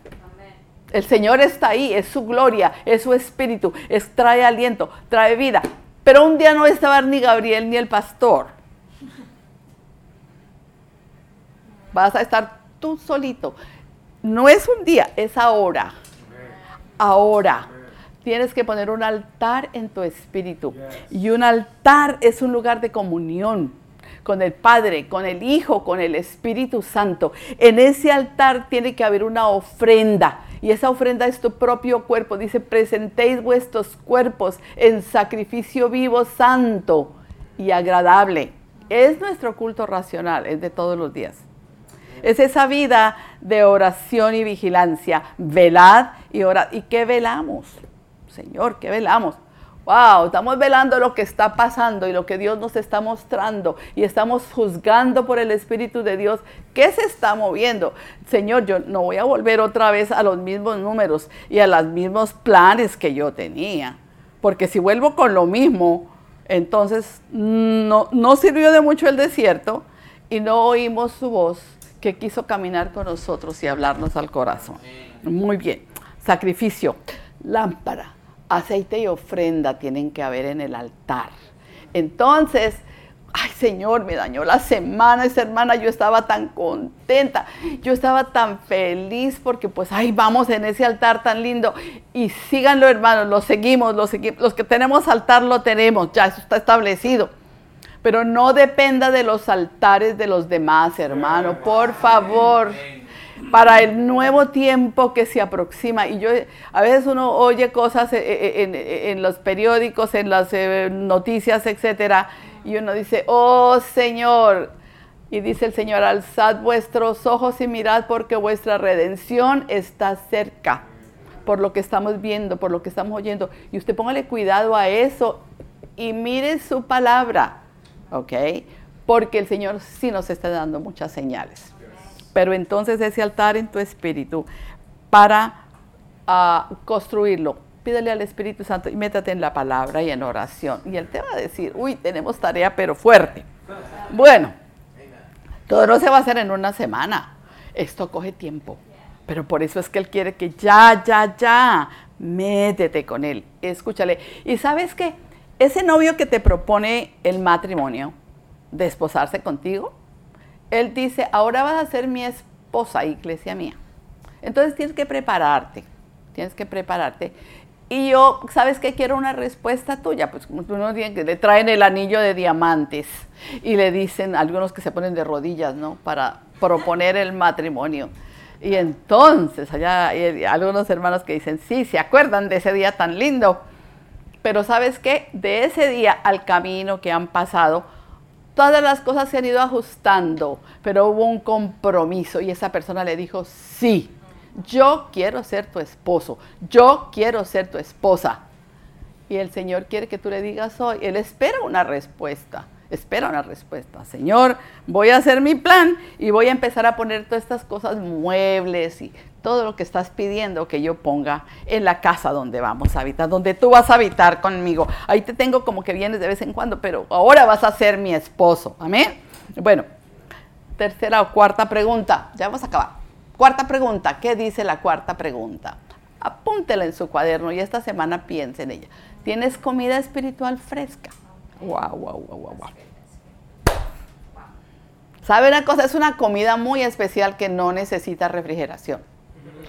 [SPEAKER 1] El Señor está ahí, es su gloria, es su espíritu, es, trae aliento, trae vida. Pero un día no estaba ni Gabriel ni el pastor. Vas a estar tú solito. No es un día, es ahora. Ahora. Tienes que poner un altar en tu espíritu. Y un altar es un lugar de comunión con el Padre, con el Hijo, con el Espíritu Santo. En ese altar tiene que haber una ofrenda. Y esa ofrenda es tu propio cuerpo. Dice, presentéis vuestros cuerpos en sacrificio vivo, santo y agradable. Es nuestro culto racional, es de todos los días. Es esa vida de oración y vigilancia. Velad y orad. ¿Y qué velamos? Señor, ¿qué velamos? Wow, estamos velando lo que está pasando y lo que Dios nos está mostrando y estamos juzgando por el Espíritu de Dios. ¿Qué se está moviendo? Señor, yo no voy a volver otra vez a los mismos números y a los mismos planes que yo tenía. Porque si vuelvo con lo mismo, entonces no, no sirvió de mucho el desierto y no oímos su voz que quiso caminar con nosotros y hablarnos al corazón. Muy bien. Sacrificio, lámpara, aceite y ofrenda tienen que haber en el altar. Entonces, ay Señor, me dañó la semana, esa hermana, yo estaba tan contenta, yo estaba tan feliz porque pues, ay, vamos en ese altar tan lindo. Y síganlo hermanos, lo seguimos, lo seguimos. Los que tenemos altar lo tenemos, ya eso está establecido. Pero no dependa de los altares de los demás, hermano. Por favor. Para el nuevo tiempo que se aproxima. Y yo, a veces uno oye cosas eh, eh, en, los periódicos, en las eh, noticias, etcétera, y uno dice, oh Señor, y dice el Señor, alzad vuestros ojos y mirad porque vuestra redención está cerca, por lo que estamos viendo, por lo que estamos oyendo. Y usted póngale cuidado a eso y mire su palabra. ¿ok? Porque el Señor sí nos está dando muchas señales. Pero entonces ese altar en tu espíritu, para ah, construirlo, pídele al Espíritu Santo y métate en la palabra y en oración. Y Él te va a decir, uy, tenemos tarea pero fuerte. Bueno, todo no se va a hacer en una semana. Esto coge tiempo. Pero por eso es que Él quiere que ya, ya, ya, métete con Él. Escúchale. Y sabes qué? Ese novio que te propone el matrimonio, de esposarse contigo, Él dice, ahora vas a ser mi esposa, iglesia mía. Entonces tienes que prepararte, tienes que prepararte. Y yo, ¿sabes qué? Quiero una respuesta tuya. Pues tiene que le traen el anillo de diamantes y le dicen algunos que se ponen de rodillas, ¿no? Para proponer el matrimonio. Y entonces allá hay algunos hermanos que dicen, sí, se acuerdan de ese día tan lindo. Pero ¿sabes qué? De ese día al camino que han pasado, todas las cosas se han ido ajustando, pero hubo un compromiso y esa persona le dijo, sí, yo quiero ser tu esposo, yo quiero ser tu esposa. Y el Señor quiere que tú le digas hoy, Él espera una respuesta, espera una respuesta. Señor, voy a hacer mi plan y voy a empezar a poner todas estas cosas, muebles y todo lo que estás pidiendo que yo ponga en la casa donde vamos a habitar, donde tú vas a habitar conmigo. Ahí te tengo como que vienes de vez en cuando, pero ahora vas a ser mi esposo. Amén. Bueno, tercera o cuarta pregunta, ya vamos a acabar. Cuarta pregunta, ¿qué dice la cuarta pregunta? Apúntela en su cuaderno y esta semana piense en ella. ¿Tienes comida espiritual fresca? Wow, wow, wow, wow, wow. ¿Sabe una cosa? Es una comida muy especial que no necesita refrigeración.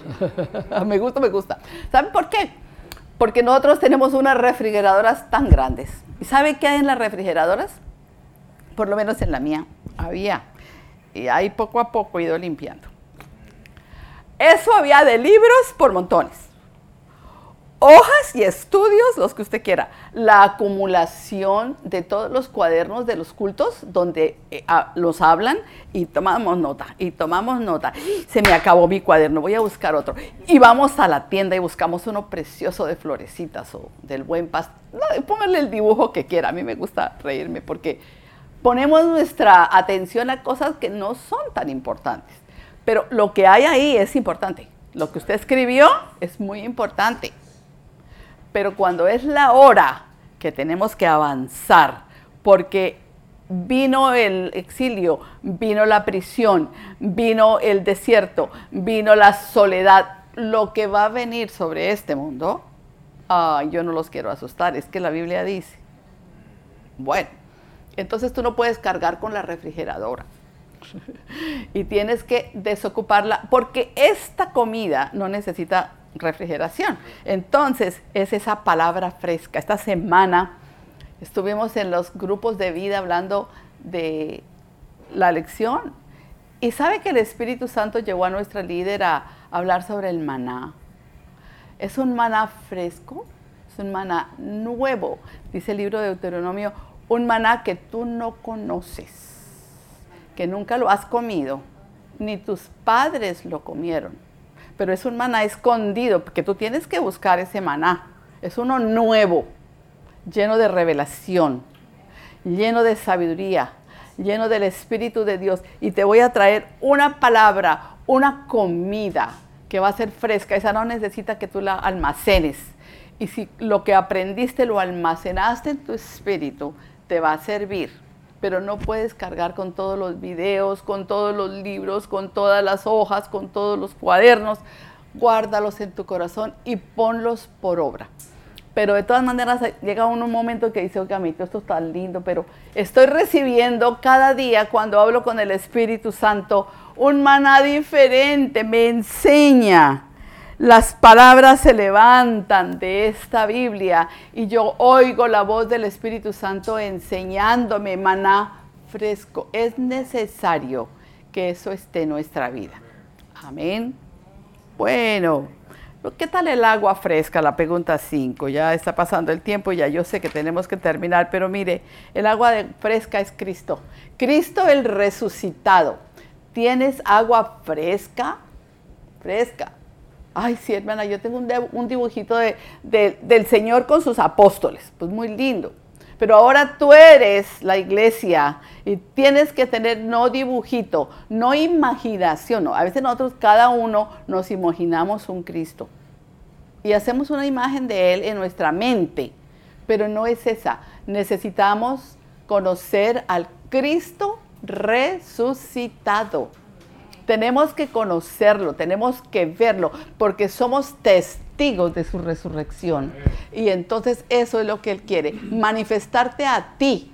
[SPEAKER 1] me gusta, me gusta. ¿Saben por qué? Porque nosotros tenemos unas refrigeradoras tan grandes. ¿Y sabe qué hay en las refrigeradoras? Por lo menos en la mía había. Y ahí poco a poco he ido limpiando. Eso había de libros por montones. Hojas y estudios, los que usted quiera. La acumulación de todos los cuadernos de los cultos donde eh, los hablan y tomamos nota, y tomamos nota. Se me acabó mi cuaderno, voy a buscar otro. Y vamos a la tienda y buscamos uno precioso de florecitas o del buen pasto. pónganle el dibujo que quiera, a mí me gusta reírme porque ponemos nuestra atención a cosas que no son tan importantes. Pero lo que hay ahí es importante. Lo que usted escribió es muy importante. Pero cuando es la hora que tenemos que avanzar, porque vino el exilio, vino la prisión, vino el desierto, vino la soledad, lo que va a venir sobre este mundo, yo no los quiero asustar, es que la Biblia dice. Bueno, entonces tú no puedes cargar con la refrigeradora. y tienes que desocuparla porque esta comida no necesita refrigeración. Entonces es esa palabra fresca. Esta semana estuvimos en los grupos de vida hablando de la lección y sabe que el Espíritu Santo llevó a nuestra líder a hablar sobre el maná. Es un maná fresco, es un maná nuevo, dice el libro de Deuteronomio, un maná que tú no conoces que nunca lo has comido, ni tus padres lo comieron. Pero es un maná escondido, porque tú tienes que buscar ese maná. Es uno nuevo, lleno de revelación, lleno de sabiduría, lleno del Espíritu de Dios. Y te voy a traer una palabra, una comida que va a ser fresca. Esa no necesita que tú la almacenes. Y si lo que aprendiste lo almacenaste en tu espíritu, te va a servir pero no puedes cargar con todos los videos, con todos los libros, con todas las hojas, con todos los cuadernos. Guárdalos en tu corazón y ponlos por obra. Pero de todas maneras llega un momento que dice, oiga, mi esto está lindo, pero estoy recibiendo cada día cuando hablo con el Espíritu Santo un maná diferente, me enseña las palabras se levantan de esta Biblia y yo oigo la voz del Espíritu Santo enseñándome maná fresco. Es necesario que eso esté en nuestra vida. Amén. Bueno, ¿qué tal el agua fresca? La pregunta 5. Ya está pasando el tiempo, ya yo sé que tenemos que terminar, pero mire, el agua fresca es Cristo. Cristo el resucitado. ¿Tienes agua fresca? Fresca. Ay, sí, hermana, yo tengo un, dibujito del Señor con sus apóstoles, pues muy lindo. Pero ahora tú eres la iglesia y tienes que tener no dibujito, no imaginación. A veces nosotros cada uno nos imaginamos un Cristo. y hacemos una imagen de Él en nuestra mente, pero no es esa. Necesitamos conocer al Cristo resucitado. Tenemos que conocerlo, tenemos que verlo, porque somos testigos de su resurrección. Y entonces eso es lo que Él quiere, manifestarte a ti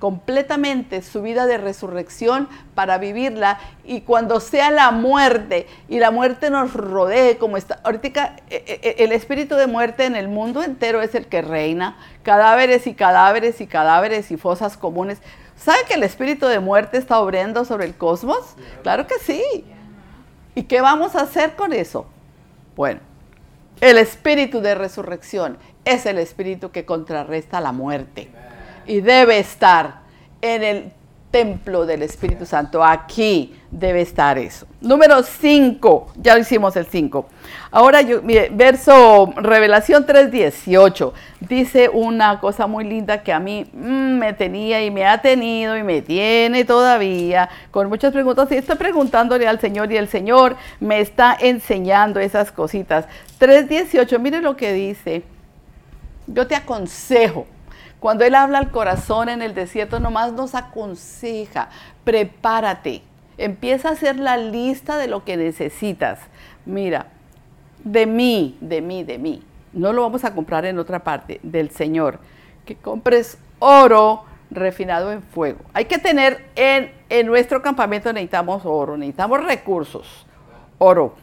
[SPEAKER 1] completamente su vida de resurrección para vivirla. Y cuando sea la muerte y la muerte nos rodee como está ahorita eh, eh, eh, el espíritu de muerte en el mundo entero es el que reina. Cadáveres y cadáveres y cadáveres y fosas comunes ¿sabe que el espíritu de muerte está obrando sobre el cosmos? claro que sí ¿y qué vamos a hacer con eso? bueno el espíritu de resurrección es el espíritu que contrarresta la muerte y debe estar en el templo del Espíritu Santo. Aquí debe estar eso. Número 5, ya hicimos el 5. Ahora, yo, verso Revelación 3:18, dice una cosa muy linda que a mí mm, me tenía y me ha tenido y me tiene todavía con muchas preguntas. Y estoy preguntándole al Señor y el Señor me está enseñando esas cositas. 3:18, mire lo que dice. Yo te aconsejo cuando Él habla al corazón en el desierto, nomás nos aconseja, prepárate, empieza a hacer la lista de lo que necesitas. Mira, de mí, de mí, de mí. No lo vamos a comprar en otra parte, del Señor. Que compres oro refinado en fuego. Hay que tener en, en nuestro campamento, necesitamos oro, necesitamos recursos. Oro.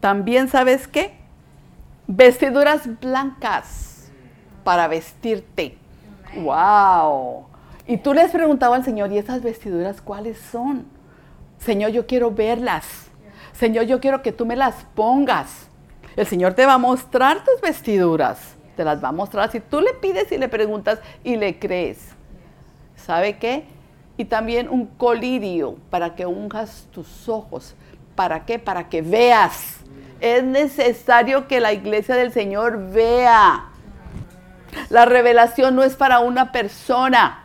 [SPEAKER 1] También, ¿sabes qué? Vestiduras blancas para vestirte. ¡Wow! Y tú le has preguntado al Señor, ¿y esas vestiduras cuáles son? Señor, yo quiero verlas. Señor, yo quiero que tú me las pongas. El Señor te va a mostrar tus vestiduras. Te las va a mostrar. Si tú le pides y le preguntas y le crees. ¿Sabe qué? Y también un colirio para que unjas tus ojos. ¿Para qué? Para que veas. Es necesario que la iglesia del Señor vea. La revelación no es para una persona.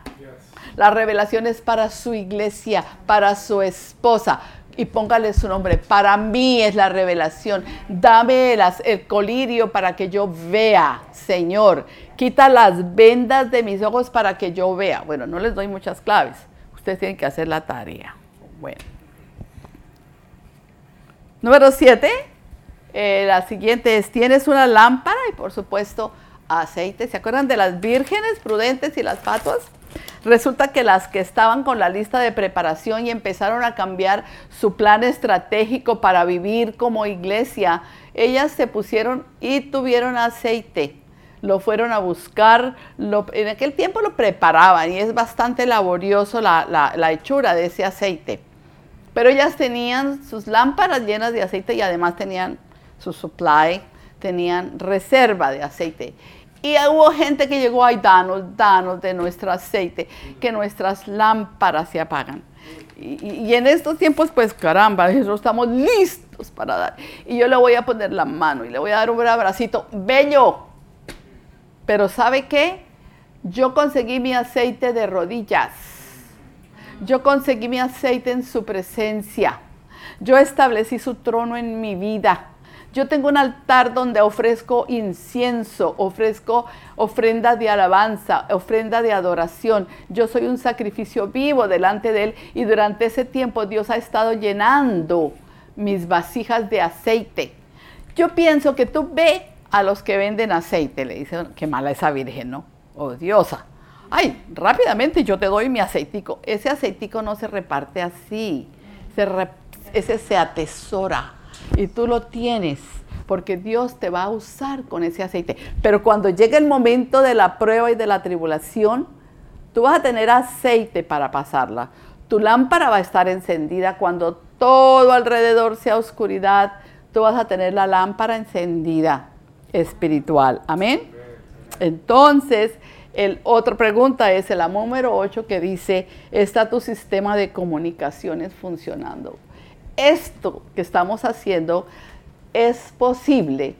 [SPEAKER 1] La revelación es para su iglesia, para su esposa. Y póngale su nombre. Para mí es la revelación. Dame el colirio para que yo vea, Señor. Quita las vendas de mis ojos para que yo vea. Bueno, no les doy muchas claves. Ustedes tienen que hacer la tarea. Bueno. Número siete. Eh, la siguiente es, tienes una lámpara y por supuesto aceite. ¿Se acuerdan de las vírgenes prudentes y las fatuas? Resulta que las que estaban con la lista de preparación y empezaron a cambiar su plan estratégico para vivir como iglesia, ellas se pusieron y tuvieron aceite. Lo fueron a buscar, en aquel tiempo lo preparaban y es bastante laborioso la, la hechura de ese aceite. Pero ellas tenían sus lámparas llenas de aceite y además tenían su supply, tenían reserva de aceite. Y hubo gente que llegó, ay, danos, danos de nuestro aceite, que nuestras lámparas se apagan. Y, en estos tiempos, pues caramba, nosotros estamos listos para dar. Y yo le voy a poner la mano y le voy a dar un abracito bello. Pero ¿sabe qué? Yo conseguí mi aceite de rodillas. Yo conseguí mi aceite en su presencia. Yo establecí su trono en mi vida. Yo tengo un altar donde ofrezco incienso, ofrezco ofrenda de alabanza, ofrenda de adoración. Yo soy un sacrificio vivo delante de Él y durante ese tiempo Dios ha estado llenando mis vasijas de aceite. Yo pienso que tú ve a los que venden aceite, le dicen, qué mala esa virgen, ¿no? Odiosa. Ay, rápidamente yo te doy mi aceitico. Ese aceitico no se reparte así, ese se atesora y tú lo tienes porque Dios te va a usar con ese aceite. Pero cuando llegue el momento de la prueba y de la tribulación, tú vas a tener aceite para pasarla. Tu lámpara va a estar encendida cuando todo alrededor sea oscuridad. Tú vas a tener la lámpara encendida espiritual. Amén. Entonces, el otra pregunta es el número 8 que dice, ¿está tu sistema de comunicaciones funcionando? Esto que estamos haciendo es posible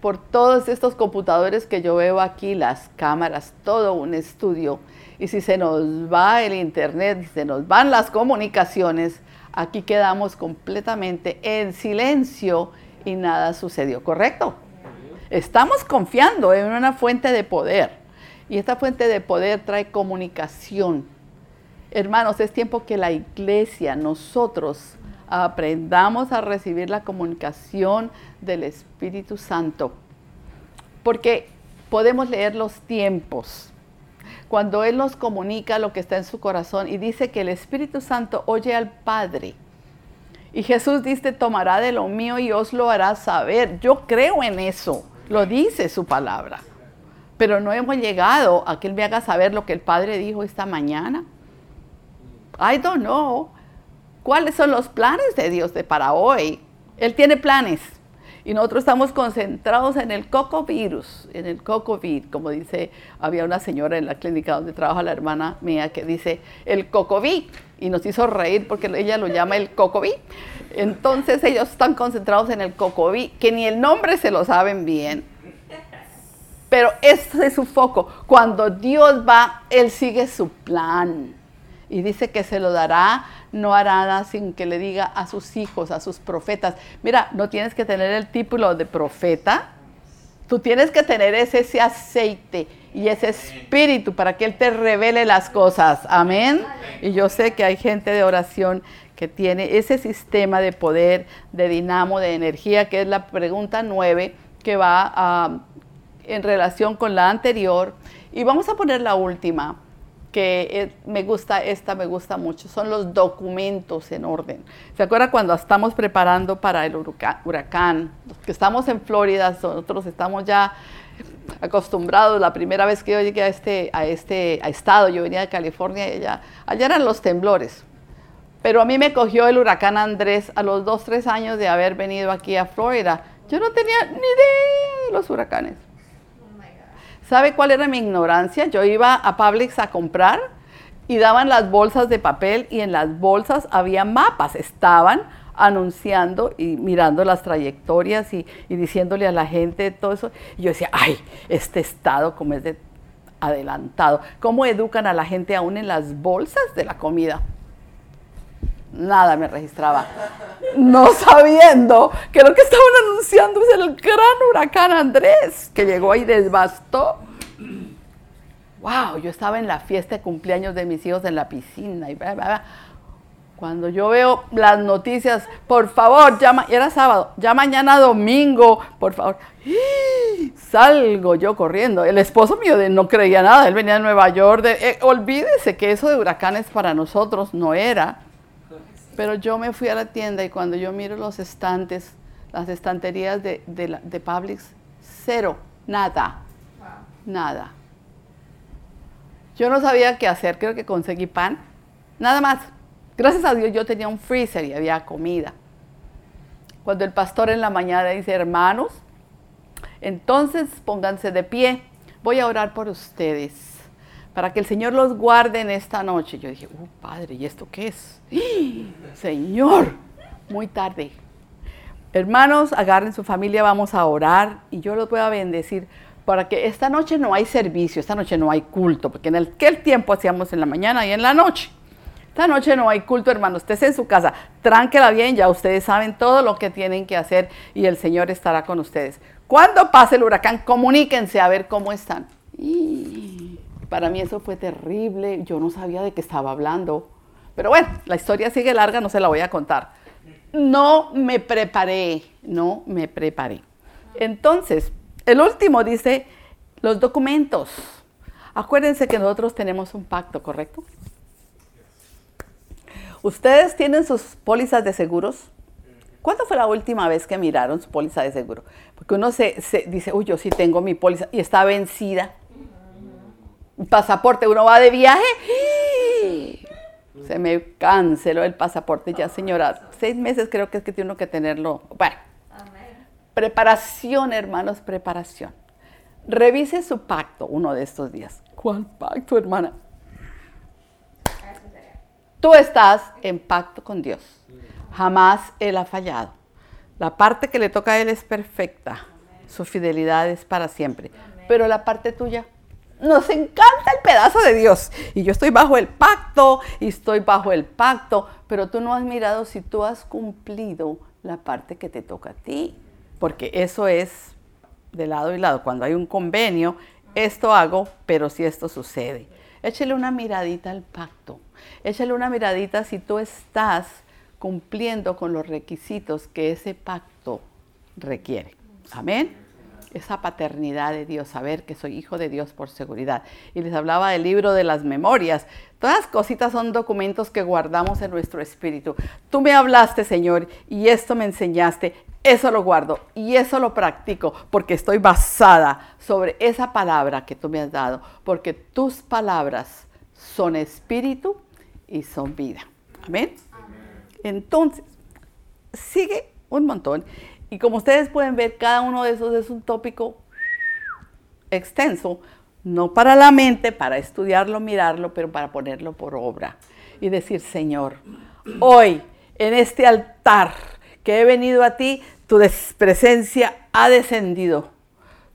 [SPEAKER 1] por todos estos computadores que yo veo aquí, las cámaras, todo un estudio. Y si se nos va el internet, se nos van las comunicaciones, aquí quedamos completamente en silencio y nada sucedió, ¿correcto? Estamos confiando en una fuente de poder. Y esta fuente de poder trae comunicación. Hermanos, es tiempo que la iglesia, nosotros, aprendamos a recibir la comunicación del Espíritu Santo. Porque podemos leer los tiempos. Cuando Él nos comunica lo que está en su corazón y dice que el Espíritu Santo oye al Padre. Y Jesús dice, tomará de lo mío y os lo hará saber. Yo creo en eso, lo dice su palabra. Pero no hemos llegado a que Él me haga saber lo que el Padre dijo esta mañana. I don't know. ¿Cuáles son los planes de Dios de para hoy? Él tiene planes. Y nosotros estamos concentrados en el cocovirus, en el cocovid, como dice, había una señora en la clínica donde trabaja la hermana mía que dice el cocovid y nos hizo reír porque ella lo llama el cocovid. Entonces ellos están concentrados en el cocovid, que ni el nombre se lo saben bien. Pero ese es su foco. Cuando Dios va, Él sigue su plan. Y dice que se lo dará no hará nada sin que le diga a sus hijos, a sus profetas. Mira, no tienes que tener el título de profeta, tú tienes que tener ese, ese aceite y ese espíritu para que Él te revele las cosas. Amén. Y yo sé que hay gente de oración que tiene ese sistema de poder, de dinamo, de energía, que es la pregunta nueve, que va ah, en relación con la anterior. Y vamos a poner la última que eh, me gusta, esta me gusta mucho, son los documentos en orden. ¿Se acuerda cuando estamos preparando para el huracán? que estamos en Florida, nosotros estamos ya acostumbrados, la primera vez que yo llegué a este, a este estado, yo venía de California, allá, allá eran los temblores. Pero a mí me cogió el huracán Andrés a los dos, tres años de haber venido aquí a Florida. Yo no tenía ni idea de los huracanes. ¿Sabe cuál era mi ignorancia? Yo iba a Publix a comprar y daban las bolsas de papel y en las bolsas había mapas. Estaban anunciando y mirando las trayectorias y, diciéndole a la gente todo eso. Y yo decía, ay, este estado como es de adelantado. ¿Cómo educan a la gente aún en las bolsas de la comida? Nada me registraba. No sabiendo que lo que estaban anunciando es el gran huracán Andrés, que llegó y desbastó. Wow, yo estaba en la fiesta de cumpleaños de mis hijos en la piscina y Cuando yo veo las noticias, por favor, llama, era sábado, ya mañana domingo, por favor. Salgo yo corriendo. El esposo mío no creía nada, él venía de Nueva York. Eh, olvídese que eso de huracanes para nosotros no era. Pero yo me fui a la tienda y cuando yo miro los estantes, las estanterías de, de, Publix, cero, nada, nada. Yo no sabía qué hacer, creo que conseguí pan, nada más. Gracias a Dios yo tenía un freezer y había comida. Cuando el pastor en la mañana dice, hermanos, entonces pónganse de pie, voy a orar por ustedes para que el Señor los guarde en esta noche. Yo dije, oh Padre, ¿y esto qué es? Señor, muy tarde. Hermanos, agarren su familia, vamos a orar y yo los voy a bendecir para que esta noche no hay servicio, esta noche no hay culto, porque en aquel tiempo hacíamos en la mañana y en la noche. Esta noche no hay culto, hermano. Usted en su casa, tránquela bien, ya ustedes saben todo lo que tienen que hacer y el Señor estará con ustedes. Cuando pase el huracán, comuníquense a ver cómo están. Para mí eso fue terrible, yo no sabía de qué estaba hablando. Pero bueno, la historia sigue larga, no se la voy a contar. No me preparé, no me preparé. Entonces, el último dice los documentos. Acuérdense que nosotros tenemos un pacto, ¿correcto? ¿Ustedes tienen sus pólizas de seguros? ¿Cuándo fue la última vez que miraron su póliza de seguro? Porque uno se, dice, uy, yo sí tengo mi póliza y está vencida pasaporte, uno va de viaje, se me canceló el pasaporte ya, señora. Seis meses creo que es que tiene uno que tenerlo. Bueno, preparación, hermanos, preparación. Revise su pacto uno de estos días. ¿Cuál pacto, hermana? Tú estás en pacto con Dios. Jamás Él ha fallado. La parte que le toca a Él es perfecta. Su fidelidad es para siempre. Pero la parte tuya, nos encanta el pedazo de Dios. Y yo estoy bajo el pacto y estoy bajo el pacto, pero tú no has mirado si tú has cumplido la parte que te toca a ti, porque eso es de lado y lado. Cuando hay un convenio, esto hago, pero si esto sucede. Échale una miradita al pacto. Échale una miradita si tú estás cumpliendo con los requisitos que ese pacto requiere. Amén. Esa paternidad de Dios, saber que soy hijo de Dios por seguridad. Y les hablaba del libro de las memorias. Todas las cositas son documentos que guardamos en nuestro espíritu. Tú me hablaste, Señor, y esto me enseñaste. Eso lo guardo y eso lo practico porque estoy basada sobre esa palabra que tú me has dado, porque tus palabras son espíritu y son vida. Amén. Entonces, sigue un montón. Y como ustedes pueden ver, cada uno de esos es un tópico extenso, no para la mente, para estudiarlo, mirarlo, pero para ponerlo por obra. Y decir, Señor, hoy en este altar, que he venido a ti, tu presencia ha descendido.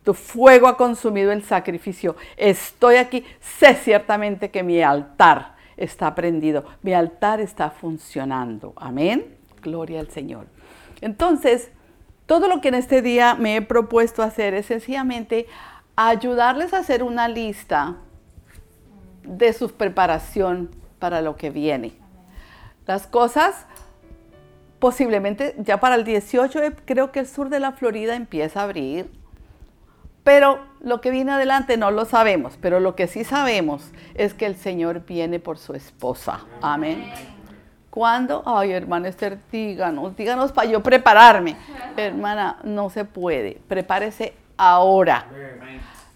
[SPEAKER 1] Tu fuego ha consumido el sacrificio. Estoy aquí. Sé ciertamente que mi altar está prendido. Mi altar está funcionando. Amén. Gloria al Señor. Entonces, todo lo que en este día me he propuesto hacer es sencillamente ayudarles a hacer una lista de su preparación para lo que viene. Las cosas posiblemente ya para el 18 eh, creo que el sur de la Florida empieza a abrir, pero lo que viene adelante no lo sabemos, pero lo que sí sabemos es que el Señor viene por su esposa. Amén. ¿Cuándo? Ay, hermana Esther, díganos, díganos para yo prepararme. Hermana, no se puede. Prepárese ahora.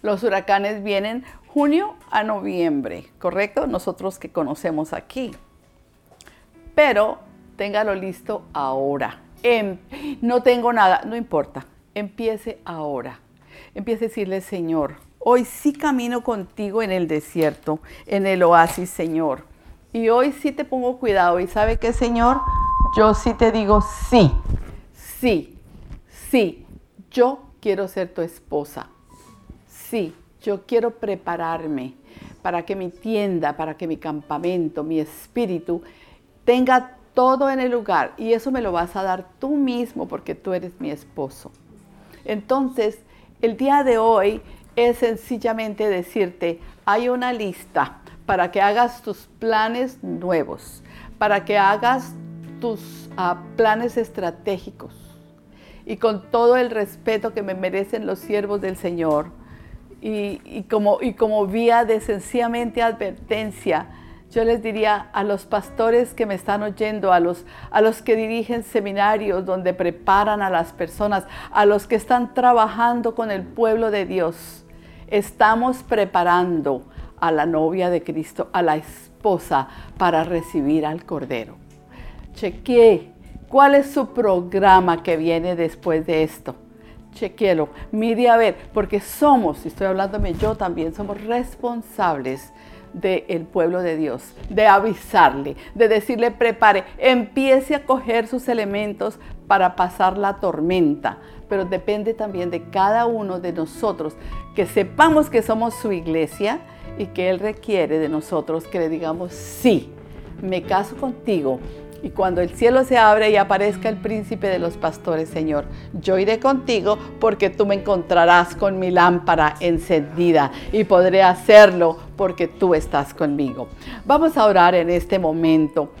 [SPEAKER 1] Los huracanes vienen junio a noviembre, ¿correcto? Nosotros que conocemos aquí. Pero téngalo listo ahora. Em, no tengo nada, no importa, empiece ahora. Empiece a decirle, Señor, hoy sí camino contigo en el desierto, en el oasis, Señor. Y hoy sí te pongo cuidado. ¿Y sabe qué, Señor? Yo sí te digo sí, sí, sí. Yo quiero ser tu esposa. Sí, yo quiero prepararme para que mi tienda, para que mi campamento, mi espíritu tenga todo en el lugar y eso me lo vas a dar tú mismo porque tú eres mi esposo. Entonces, el día de hoy es sencillamente decirte, hay una lista para que hagas tus planes nuevos, para que hagas tus ah, planes estratégicos. Y con todo el respeto que me merecen los siervos del Señor y, como, vía de sencillamente advertencia, yo les diría a los pastores que me están oyendo, a los, a los que dirigen seminarios donde preparan a las personas, a los que están trabajando con el pueblo de Dios, estamos preparando a la novia de Cristo, a la esposa, para recibir al Cordero. Chequee cuál es su programa que viene después de esto. Chequéelo, mire a ver, porque somos, y estoy hablándome yo también, somos responsables del pueblo de Dios, de avisarle, de decirle prepare, empiece a coger sus elementos para pasar la tormenta, pero depende también de cada uno de nosotros, que sepamos que somos su iglesia y que Él requiere de nosotros que le digamos, sí, me caso contigo, y cuando el cielo se abre y aparezca el príncipe de los pastores, Señor, yo iré contigo porque tú me encontrarás con mi lámpara encendida y podré hacerlo porque tú estás conmigo. Vamos a orar en este momento.